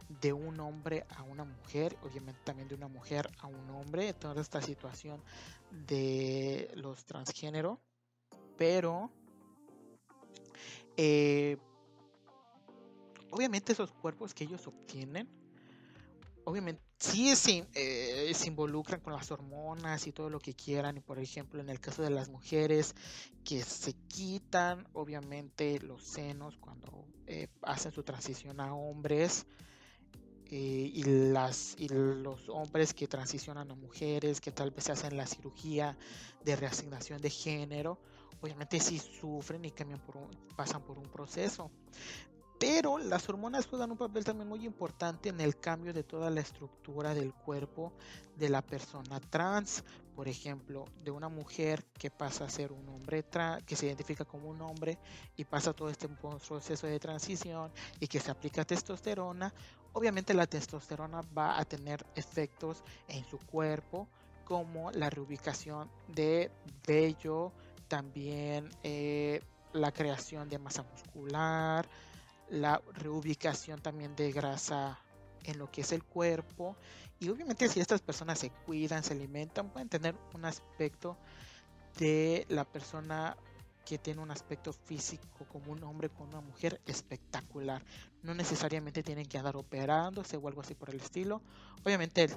de un hombre a una mujer, obviamente también de una mujer a un hombre, toda esta situación de los transgénero, pero eh, obviamente esos cuerpos que ellos obtienen, obviamente sí eh, se, involucran con las hormonas y todo lo que quieran, y por ejemplo en el caso de las mujeres que se quitan obviamente los senos cuando eh, hacen su transición a hombres, eh, y, las, y los hombres que transicionan a mujeres, que tal vez hacen la cirugía de reasignación de género, obviamente sí sufren y cambian por pasan por un proceso. Pero las hormonas juegan un papel también muy importante en el cambio de toda la estructura del cuerpo de la persona trans. Por ejemplo, de una mujer que pasa a ser un hombre trans, que se identifica como un hombre y pasa todo este proceso de transición y que se aplica testosterona. Obviamente la testosterona va a tener efectos en su cuerpo como la reubicación de vello, también eh, la creación de masa muscular, la reubicación también de grasa en lo que es el cuerpo. Y obviamente si estas personas se cuidan, se alimentan, pueden tener un aspecto de la persona que tiene un aspecto físico como un hombre con una mujer espectacular. No necesariamente tienen que andar operándose o algo así por el estilo. Obviamente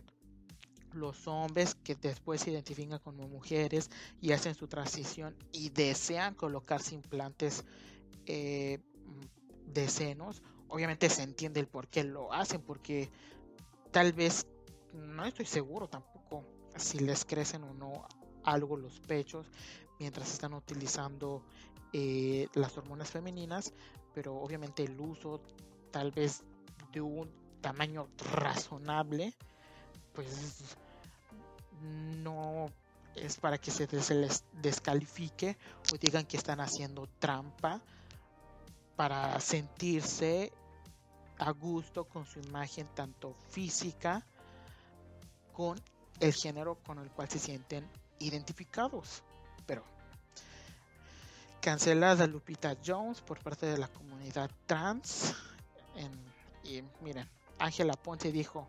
los hombres que después se identifican como mujeres y hacen su transición y desean colocarse implantes eh, de senos, obviamente se entiende el por qué lo hacen, porque tal vez, no estoy seguro tampoco si les crecen o no algo los pechos mientras están utilizando eh, las hormonas femeninas, pero obviamente el uso tal vez de un tamaño razonable, pues no es para que se les descalifique o digan que están haciendo trampa para sentirse a gusto con su imagen tanto física con el género con el cual se sienten identificados. Pero cancelada Lupita Jones por parte de la comunidad trans. y miren, Ángela Ponce dijo,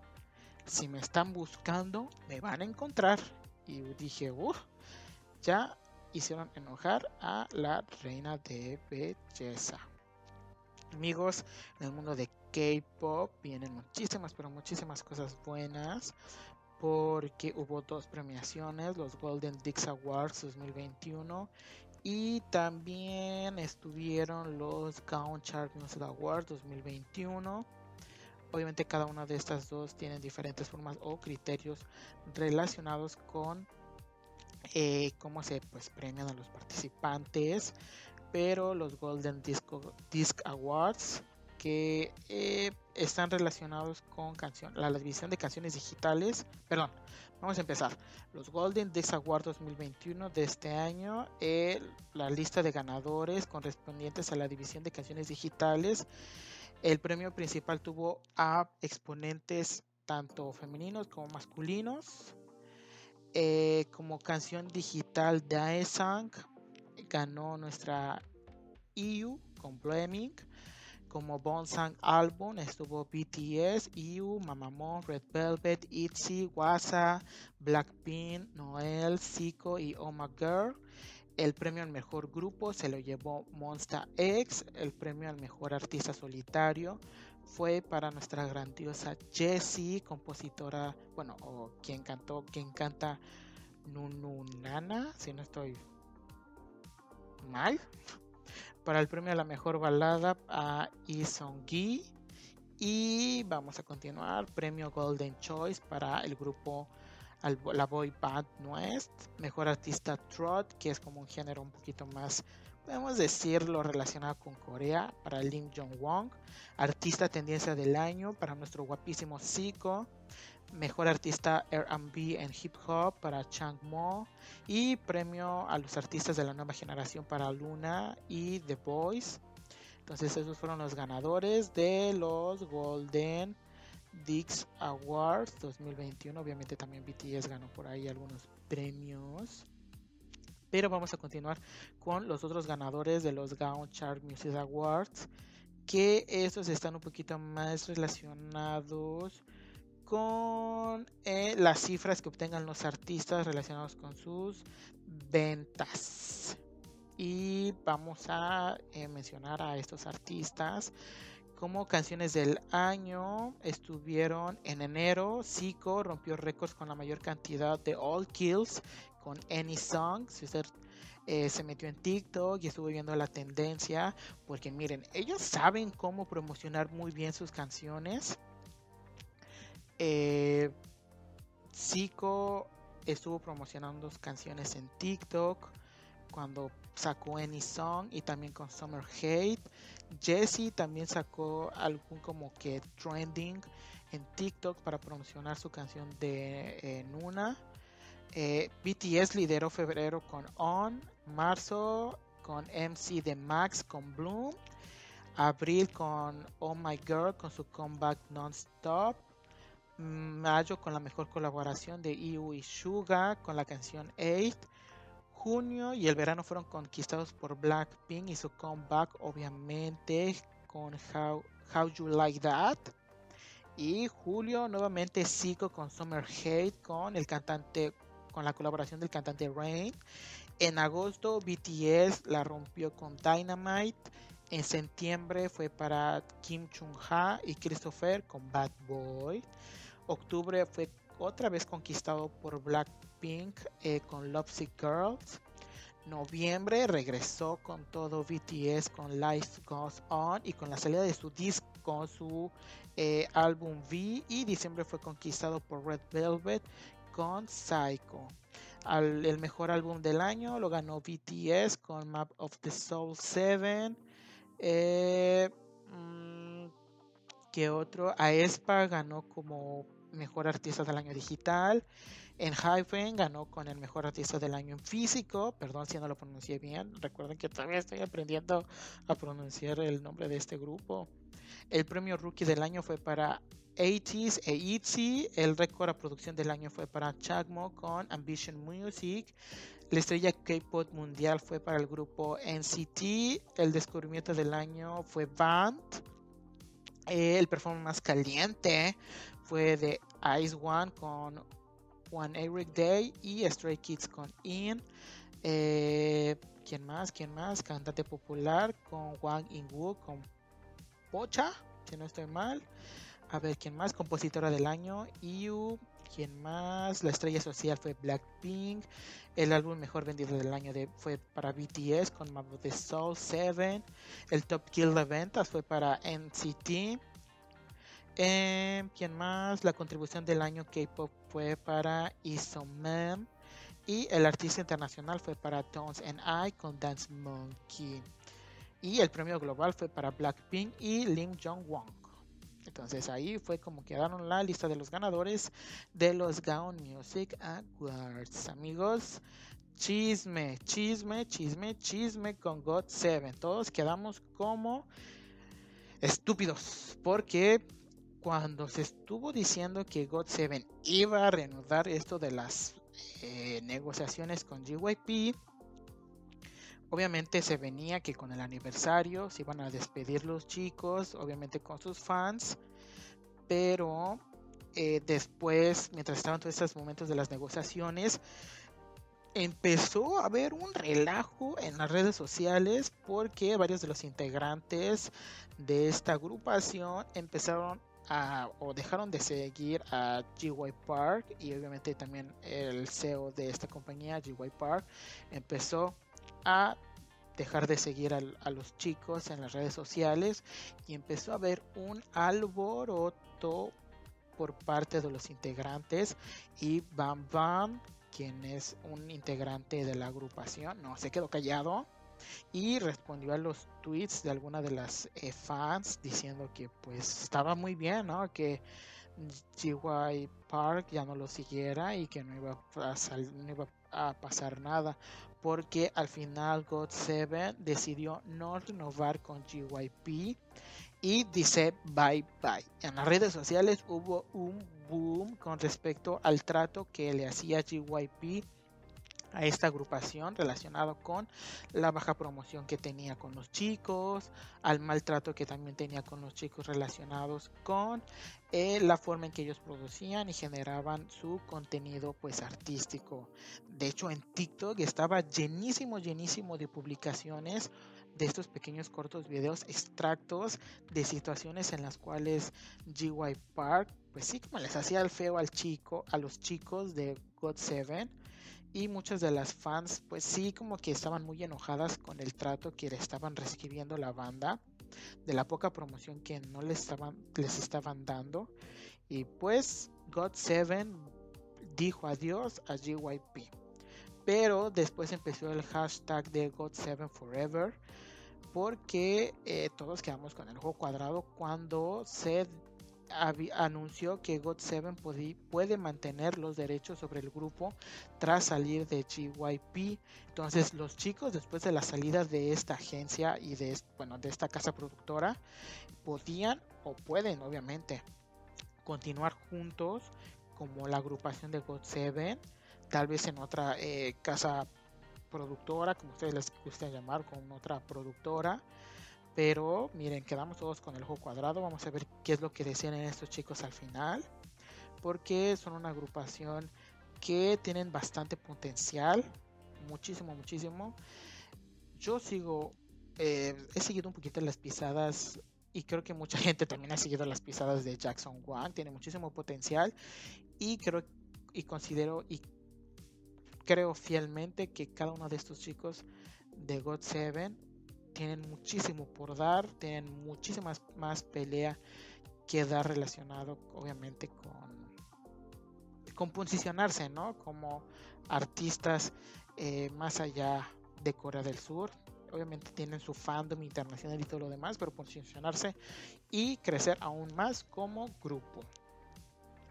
si me están buscando, me van a encontrar. Y dije, uff, ya hicieron enojar a la reina de belleza amigos, en el mundo de K-pop vienen muchísimas, pero muchísimas cosas buenas. Porque hubo dos premiaciones, los Golden Dix Awards 2021 y también estuvieron los Gaon Music Awards 2021. Obviamente cada una de estas dos tienen diferentes formas o criterios relacionados con eh, cómo se pues, premian a los participantes pero los Golden Disc Awards que eh, están relacionados con canción, la división de canciones digitales, perdón, vamos a empezar. Los Golden Disc Awards 2021 de este año, la lista de ganadores correspondientes a la división de canciones digitales. El premio principal tuvo a exponentes tanto femeninos como masculinos. Eh, como canción digital Daesang ganó nuestra EU con Blaming. Como Bonsang álbum estuvo BTS, EU, Mamamon, Red Velvet, ITZY, Wasa, Blackpink, Noel, Zico y Oh My Girl. El premio al mejor grupo se lo llevó Monster X. El premio al mejor artista solitario fue para nuestra grandiosa Jessie, compositora, bueno, o quien cantó, quien canta Nununana, si no estoy mal. Para el premio a la mejor balada a Gi Y vamos a continuar. Premio Golden Choice para el grupo la boy band Nuest. Mejor artista Trot, que es como un género un poquito más, podemos decirlo, relacionado con Corea, para Lim Jong-won. Artista tendencia del año para nuestro guapísimo Zico. Mejor Artista R&B en Hip Hop para Chang Mo y premio a los artistas de la nueva generación para Luna y The Boys. Entonces esos fueron los ganadores de los Golden Dix Awards 2021. Obviamente también BTS ganó por ahí algunos premios. Pero vamos a continuar con los otros ganadores de los Gaon Chart Music Awards. Que estos están un poquito más relacionados con eh, las cifras que obtengan los artistas relacionados con sus ventas. Y vamos a eh, mencionar a estos artistas como canciones del año. Estuvieron en enero. Zico rompió récords con la mayor cantidad de All Kills con Any Song. Si usted eh, se metió en TikTok y estuvo viendo la tendencia, porque miren, ellos saben cómo promocionar muy bien sus canciones eh, Zico estuvo promocionando canciones en TikTok cuando sacó Any Song y también con Summer Hate. Jessie también sacó algún como que trending en TikTok para promocionar su canción de eh, Nuna. Eh, BTS lideró febrero con On, marzo con MC de Max con Bloom, abril con Oh My Girl con su comeback non-stop, mayo con la mejor colaboración de IU y Suga con la canción 8, junio y el verano fueron conquistados por Blackpink y su comeback obviamente con How, How You Like That. Y julio nuevamente sigo con Summer Hate con el cantante con la colaboración del cantante Rain. En agosto BTS la rompió con Dynamite. En septiembre fue para Kim Chung Ha y Christopher con Bad Boy. Octubre fue otra vez conquistado por Blackpink eh, con Lovesick Girls. Noviembre regresó con todo BTS con Life Goes On y con la salida de su disco, su eh, álbum V. Y diciembre fue conquistado por Red Velvet con Psycho. el mejor álbum del año lo ganó BTS con Map of the Soul 7. Eh, mm, ¿Qué otro? Aespa ganó como mejor artista del año digital. En Hyphen ganó con el mejor artista del año en físico. Perdón si no lo pronuncié bien. Recuerden que todavía estoy aprendiendo a pronunciar el nombre de este grupo. El premio Rookie del año fue para 80s e ITZY. El récord a producción del año fue para Chagmo con Ambition Music. La estrella K-pop mundial fue para el grupo NCT. El descubrimiento del año fue Band. El performance más caliente fue de Ice One con One Eric Day y Stray Kids con In. Eh, ¿Quién más? ¿Quién más? Cantante popular con Wang Inwoo con Pocha, si no estoy mal. A ver, ¿quién más? Compositora del año, IU. ¿Quién más? La estrella social fue Blackpink. El álbum mejor vendido del año fue para BTS con of the Soul 7. El Top Kill de ventas fue para NCT. Eh, ¿Quién más? La contribución del año K-pop fue para Isomem. Y el artista internacional fue para Tones and I con Dance Monkey. Y el premio global fue para Blackpink y Lim Jong-won. Entonces ahí fue como quedaron la lista de los ganadores de los Gaon Music Awards. Amigos, chisme, chisme, chisme, chisme con God 7. Todos quedamos como estúpidos porque cuando se estuvo diciendo que God 7 iba a reanudar esto de las eh, negociaciones con GYP, Obviamente se venía que con el aniversario se iban a despedir los chicos, obviamente con sus fans, pero eh, después, mientras estaban todos estos momentos de las negociaciones, empezó a haber un relajo en las redes sociales porque varios de los integrantes de esta agrupación empezaron a, o dejaron de seguir a GY Park y obviamente también el CEO de esta compañía, GY Park, empezó a dejar de seguir a, los chicos en las redes sociales y empezó a haber un alboroto por parte de los integrantes y Bam Bam, quien es un integrante de la agrupación, no se quedó callado y respondió a los tweets de alguna de las eh, fans diciendo que pues estaba muy bien, ¿no? Que GY Park ya no lo siguiera y que no iba a, a pasar nada porque al final God7 decidió no renovar con GYP y dice bye bye. En las redes sociales hubo un boom con respecto al trato que le hacía GYP a esta agrupación relacionado con la baja promoción que tenía con los chicos, al maltrato que también tenía con los chicos relacionados con eh, la forma en que ellos producían y generaban su contenido pues artístico. De hecho en TikTok estaba llenísimo, llenísimo de publicaciones de estos pequeños cortos videos extractos de situaciones en las cuales GY Park pues sí como les hacía el feo al chico, a los chicos de God 7 y muchas de las fans pues sí como que estaban muy enojadas con el trato que le estaban recibiendo la banda de la poca promoción que no les estaban les estaban dando. Y pues God 7 dijo adiós a GYP pero después empezó el hashtag de God7 Forever porque eh, todos quedamos con el ojo cuadrado cuando se anunció que God7 puede mantener los derechos sobre el grupo tras salir de GYP. Entonces los chicos después de la salida de esta agencia y de, bueno, de esta casa productora podían o pueden obviamente continuar juntos como la agrupación de God7, tal vez en otra eh, casa productora, como ustedes les gusten llamar, con otra productora. Pero miren, quedamos todos con el ojo cuadrado. Vamos a ver qué es lo que decían estos chicos al final. Porque son una agrupación que tienen bastante potencial. Muchísimo, muchísimo. Yo sigo, eh, he seguido un poquito las pisadas y creo que mucha gente también ha seguido las pisadas de Jackson Wang. Tiene muchísimo potencial y creo y considero y creo fielmente que cada uno de estos chicos de God 7 tienen muchísimo por dar, tienen muchísimas más pelea que dar relacionado obviamente con, con posicionarse, ¿no? Como artistas eh, más allá de Corea del Sur. Obviamente tienen su fandom internacional y todo lo demás, pero posicionarse y crecer aún más como grupo.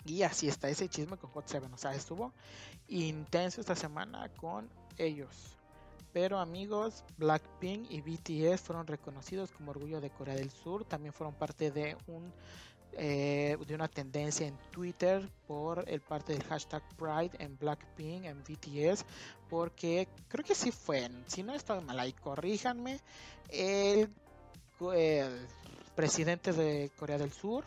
Y así está ese chisme con Hot 7. O sea, estuvo intenso esta semana con ellos. Pero amigos, Blackpink y BTS fueron reconocidos como orgullo de Corea del Sur. También fueron parte de un eh, de una tendencia en Twitter por el parte del hashtag Pride en Blackpink en BTS porque creo que sí fue si no estoy mal ahí corríjanme el, el presidente de Corea del Sur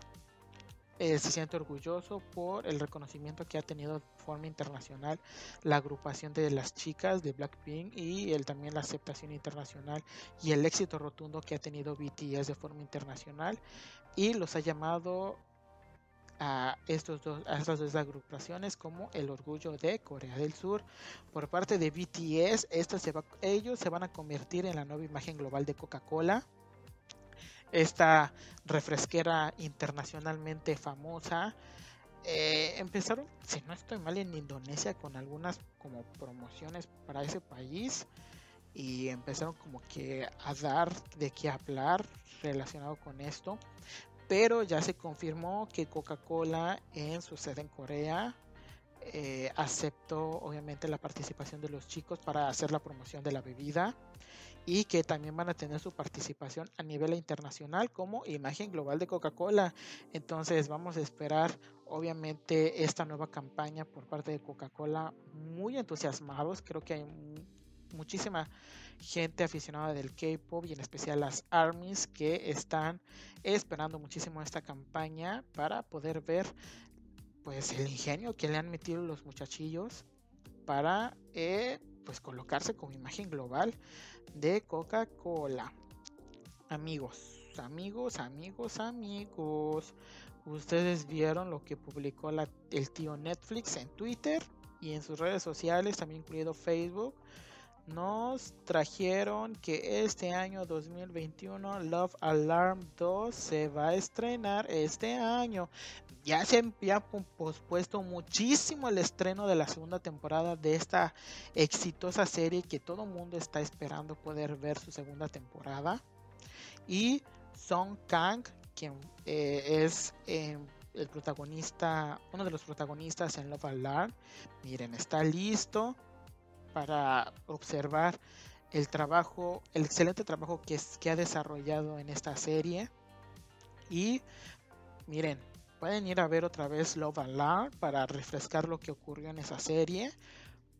eh, se siente orgulloso por el reconocimiento que ha tenido de forma internacional la agrupación de las chicas de Blackpink y el, también la aceptación internacional y el éxito rotundo que ha tenido BTS de forma internacional y los ha llamado a, estos dos, a estas dos agrupaciones como el orgullo de Corea del Sur. Por parte de BTS, se va, ellos se van a convertir en la nueva imagen global de Coca-Cola esta refresquera internacionalmente famosa. Eh, empezaron, si no estoy mal, en Indonesia con algunas como promociones para ese país y empezaron como que a dar de qué hablar relacionado con esto. Pero ya se confirmó que Coca-Cola en su sede en Corea eh, aceptó obviamente la participación de los chicos para hacer la promoción de la bebida y que también van a tener su participación a nivel internacional como imagen global de Coca-Cola. Entonces vamos a esperar obviamente esta nueva campaña por parte de Coca-Cola muy entusiasmados. Creo que hay muchísima gente aficionada del K-pop y en especial las armies que están esperando muchísimo esta campaña para poder ver pues el ingenio que le han metido los muchachillos para eh, pues colocarse como imagen global de Coca-Cola. Amigos, amigos, amigos, amigos. Ustedes vieron lo que publicó el tío Netflix en Twitter y en sus redes sociales, también incluido Facebook. Nos trajeron que este año 2021 Love Alarm 2 se va a estrenar este año. Ya se ha pospuesto muchísimo el estreno de la segunda temporada de esta exitosa serie que todo el mundo está esperando poder ver su segunda temporada. Y Song Kang, quien eh, es eh, el protagonista, uno de los protagonistas en Love Alarm, miren, está listo para observar el trabajo, el excelente trabajo que, ha desarrollado en esta serie. Y miren, Pueden ir a ver otra vez Love Alarm para refrescar lo que ocurrió en esa serie.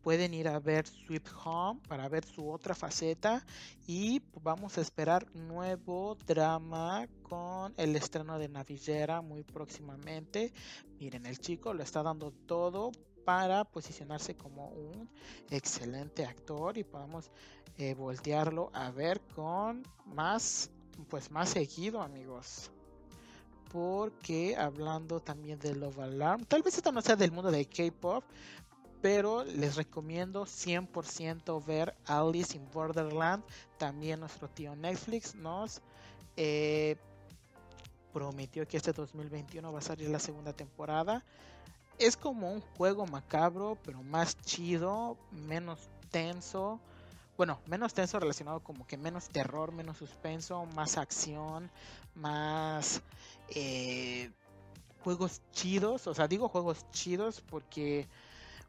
Pueden ir a ver Sweet Home para ver su otra faceta. Y vamos a esperar nuevo drama con el estreno de Navillera muy próximamente. Miren, el chico lo está dando todo para posicionarse como un excelente actor y podamos eh, voltearlo a ver con más pues más seguido amigos porque hablando también de Love Alarm, tal vez esto no sea del mundo de K-pop, pero les recomiendo 100% ver Alice in Borderland. También nuestro tío Netflix nos eh, prometió que este 2021 va a salir la segunda temporada. Es como un juego macabro, pero más chido, menos tenso. Bueno, menos tenso relacionado como que menos terror, menos suspenso, más acción, más eh, juegos chidos. O sea, digo juegos chidos porque,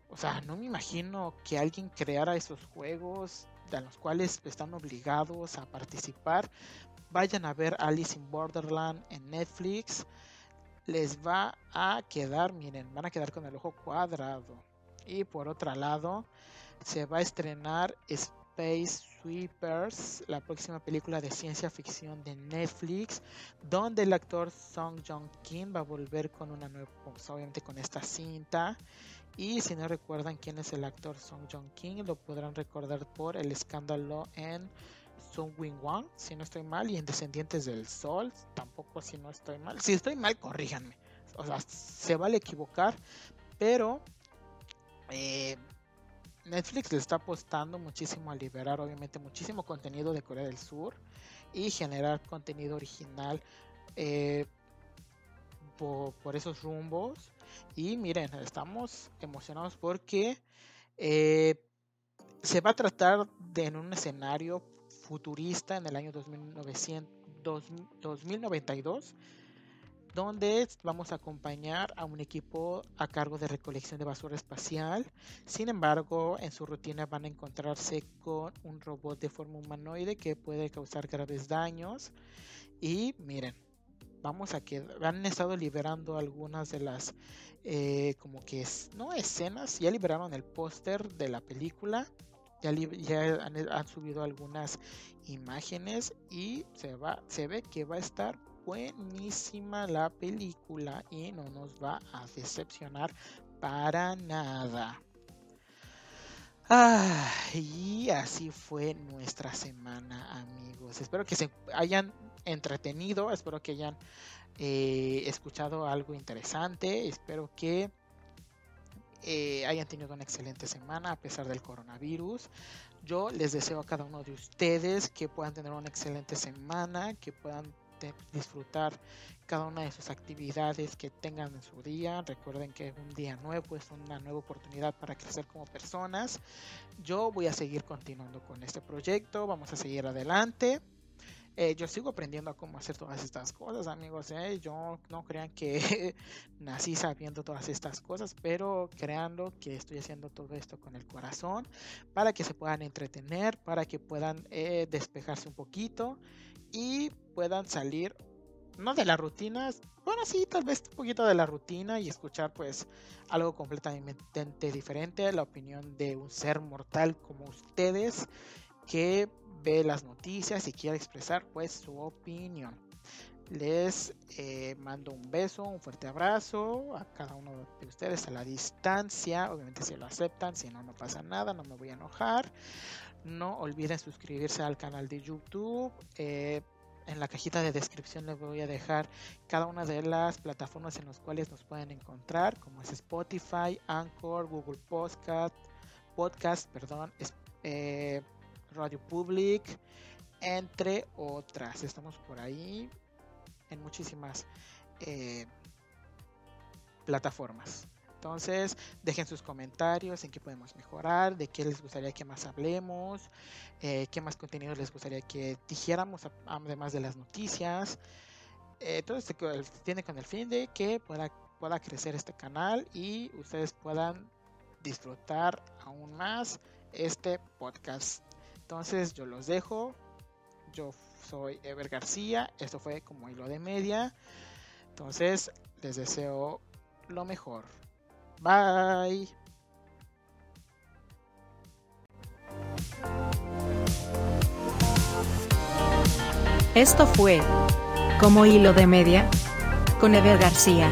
o sea, no me imagino que alguien creara esos juegos a los cuales están obligados a participar. Vayan a ver Alice in Borderland en Netflix les va a quedar, miren, van a quedar con el ojo cuadrado. Y por otro lado, se va a estrenar Space Sweepers, la próxima película de ciencia ficción de Netflix, donde el actor Song Joong Kim va a volver con una nueva, pues, obviamente con esta cinta. Y si no recuerdan quién es el actor Song Joong Kim, lo podrán recordar por el escándalo en Sung Wing Wang, si no estoy mal, y en Descendientes del Sol, tampoco si no estoy mal. Si estoy mal, corríjanme. O sea, se vale equivocar, pero eh, Netflix le está apostando muchísimo a liberar, obviamente, muchísimo contenido de Corea del Sur y generar contenido original eh, por, esos rumbos. Y miren, estamos emocionados porque eh, se va a tratar de en un escenario futurista en el año 2092, donde vamos a acompañar a un equipo a cargo de recolección de basura espacial. Sin embargo, en su rutina van a encontrarse con un robot de forma humanoide que puede causar graves daños. Y miren, vamos a que han estado liberando algunas de las eh, como que no escenas, ya liberaron el póster de la película ya, han, subido algunas imágenes y se va se ve que va a estar buenísima la película y no nos va a decepcionar para nada. y así fue nuestra semana, amigos. Espero que se hayan entretenido, espero que hayan eh, escuchado algo interesante, espero que eh, hayan tenido una excelente semana a pesar del coronavirus. Yo les deseo a cada uno de ustedes que puedan tener una excelente semana, que puedan disfrutar cada una de sus actividades que tengan en su día. Recuerden que un día nuevo es una nueva oportunidad para crecer como personas. Yo voy a seguir continuando con este proyecto, vamos a seguir adelante. Eh, yo sigo aprendiendo a cómo hacer todas estas cosas, amigos. ¿eh? Yo no crean que nací sabiendo todas estas cosas, pero creando que estoy haciendo todo esto con el corazón para que se puedan entretener, para que puedan eh, despejarse un poquito y puedan salir, no de la rutina, bueno, sí, tal vez un poquito de la rutina y escuchar pues algo completamente diferente, la opinión de un ser mortal como ustedes que ve las noticias y quiere expresar pues su opinión. Les eh, mando un beso, un fuerte abrazo a cada uno de ustedes a la distancia. Obviamente si lo aceptan, si no, no pasa nada, no me voy a enojar. No olviden suscribirse al canal de YouTube. Eh, en la cajita de descripción les voy a dejar cada una de las plataformas en las cuales nos pueden encontrar, como es Spotify, Anchor, Google Podcast, Podcast, perdón, eh, Radio Public, entre otras. Estamos por ahí en muchísimas eh, plataformas. Entonces, dejen sus comentarios en qué podemos mejorar, de qué les gustaría que más hablemos, eh, qué más contenido les gustaría que dijéramos, además de las noticias. Eh, todo esto tiene con el fin de que pueda crecer este canal y ustedes puedan disfrutar aún más este podcast. Entonces yo los dejo. Yo soy Ever García. Esto fue como hilo de media. Entonces les deseo lo mejor. Bye. Esto fue como hilo de media con Ever García.